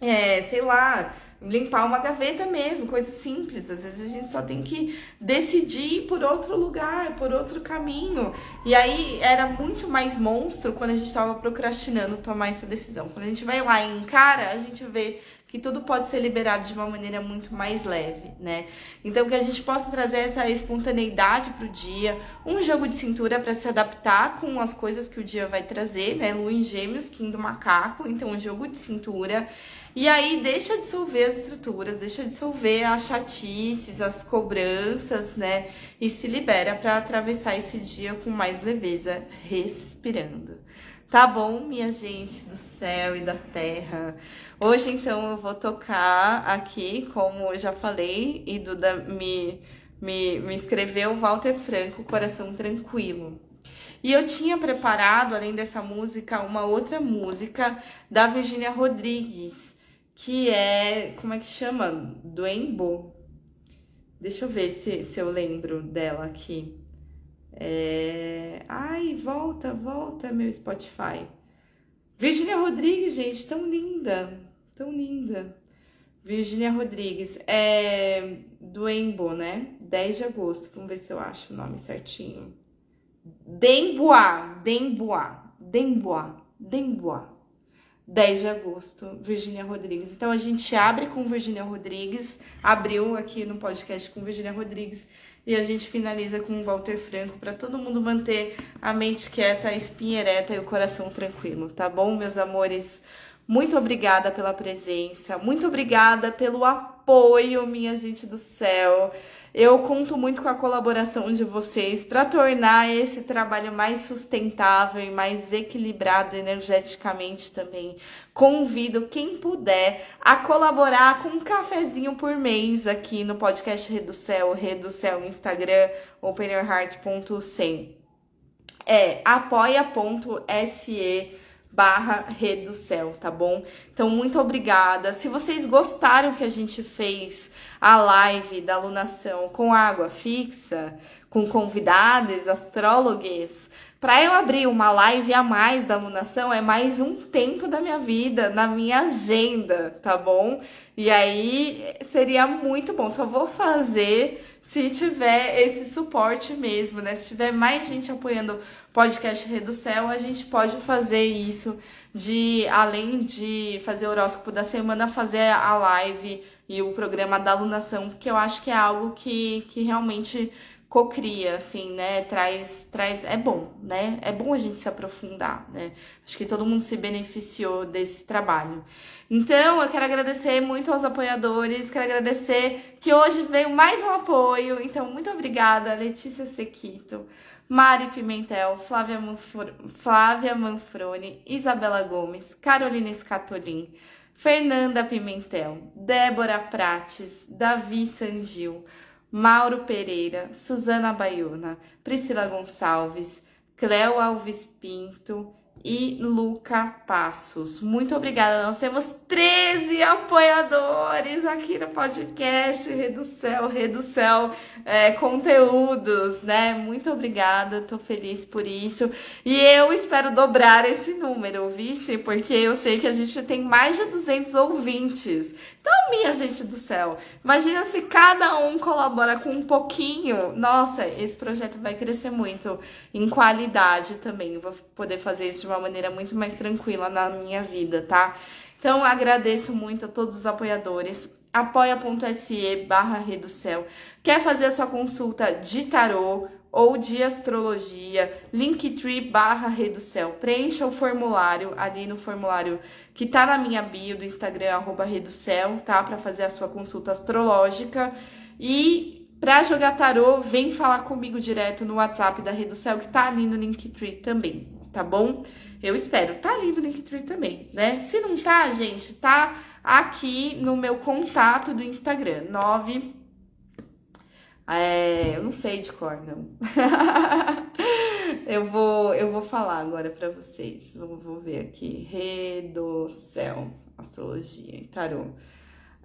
é, sei lá, limpar uma gaveta mesmo, coisa simples. Às vezes a gente só tem que decidir por outro lugar, por outro caminho. E aí era muito mais monstro quando a gente estava procrastinando tomar essa decisão. Quando a gente vai lá e encara, a gente vê que tudo pode ser liberado de uma maneira muito mais leve, né? Então que a gente possa trazer essa espontaneidade para o dia, um jogo de cintura para se adaptar com as coisas que o dia vai trazer, né? Lua em Gêmeos, Kim do Macaco, então um jogo de cintura e aí deixa dissolver as estruturas, deixa dissolver as chatices, as cobranças, né? E se libera para atravessar esse dia com mais leveza, respirando. Tá bom, minha gente do céu e da terra? Hoje, então, eu vou tocar aqui, como eu já falei, e Duda me, me, me escreveu Walter Franco, Coração Tranquilo. E eu tinha preparado, além dessa música, uma outra música da Virginia Rodrigues, que é. Como é que chama? Duembo. Deixa eu ver se, se eu lembro dela aqui. É... Ai, volta, volta, meu Spotify. Virginia Rodrigues, gente, tão linda, tão linda. Virginia Rodrigues, é Duembo, né? 10 de agosto, vamos ver se eu acho o nome certinho. Demboa, Demboa, Demboa, Demboa. 10 de agosto, Virginia Rodrigues. Então a gente abre com Virginia Rodrigues, abriu aqui no podcast com Virginia Rodrigues e a gente finaliza com Walter Franco para todo mundo manter a mente quieta, a espinha ereta e o coração tranquilo, tá bom, meus amores? Muito obrigada pela presença, muito obrigada pelo apoio, minha gente do céu. Eu conto muito com a colaboração de vocês para tornar esse trabalho mais sustentável e mais equilibrado energeticamente também. Convido quem puder a colaborar com um cafezinho por mês aqui no podcast Reducel, Reducel Instagram, openyourheart.100. É apoia.se barra Rede do Céu, tá bom? Então, muito obrigada. Se vocês gostaram que a gente fez a live da alunação com água fixa, com convidados, astrólogos, para eu abrir uma live a mais da alunação é mais um tempo da minha vida, na minha agenda, tá bom? E aí seria muito bom. Só vou fazer se tiver esse suporte mesmo, né? Se tiver mais gente apoiando podcast Reducel, a gente pode fazer isso de além de fazer o horóscopo da semana, fazer a live e o programa da alunação, porque eu acho que é algo que, que realmente cocria, assim, né? Traz, traz, é bom, né? É bom a gente se aprofundar, né? Acho que todo mundo se beneficiou desse trabalho. Então, eu quero agradecer muito aos apoiadores, quero agradecer que hoje veio mais um apoio. Então, muito obrigada, Letícia Sequito, Mari Pimentel, Flávia, Manfro, Flávia Manfrone, Isabela Gomes, Carolina Scatolin, Fernanda Pimentel, Débora Prates, Davi Sangil, Mauro Pereira, Suzana Baiuna, Priscila Gonçalves, Cléo Alves Pinto, e Luca Passos. Muito obrigada. Nós temos 13 apoiadores aqui no podcast Reducel, Reducel é, Conteúdos, né? Muito obrigada, tô feliz por isso. E eu espero dobrar esse número, vice, porque eu sei que a gente tem mais de 200 ouvintes. Então, minha gente do céu, imagina se cada um colabora com um pouquinho. Nossa, esse projeto vai crescer muito em qualidade também. vou poder fazer isso de uma maneira muito mais tranquila na minha vida, tá? Então, agradeço muito a todos os apoiadores. apoia.se barra. Quer fazer a sua consulta de tarô ou de astrologia? Linktree barra Reducel. Preencha o formulário ali no formulário que tá na minha bio do Instagram, arroba Reducel, tá? Para fazer a sua consulta astrológica. E para jogar tarô, vem falar comigo direto no WhatsApp da Reducel, que tá ali no Linktree também, tá bom? Eu espero. Tá ali no Linktree também, né? Se não tá, gente, tá aqui no meu contato do Instagram, 9... É, eu não sei de cor, não. eu, vou, eu vou falar agora para vocês. Vou, vou ver aqui. Redocel, astrologia e tarô.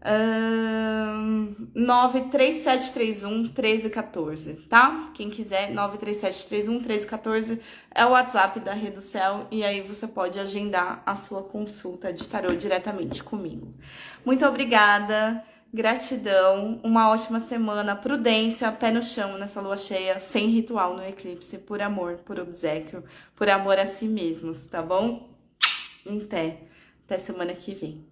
Um, 93731 1314, tá? Quem quiser, 93731 1314 é o WhatsApp da Reducel e aí você pode agendar a sua consulta de tarô diretamente comigo. Muito obrigada. Gratidão, uma ótima semana, prudência, pé no chão nessa lua cheia, sem ritual no eclipse, por amor, por obsequio, por amor a si mesmos, tá bom? Até, até semana que vem.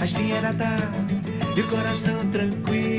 A espinheira tá e o coração tranquilo.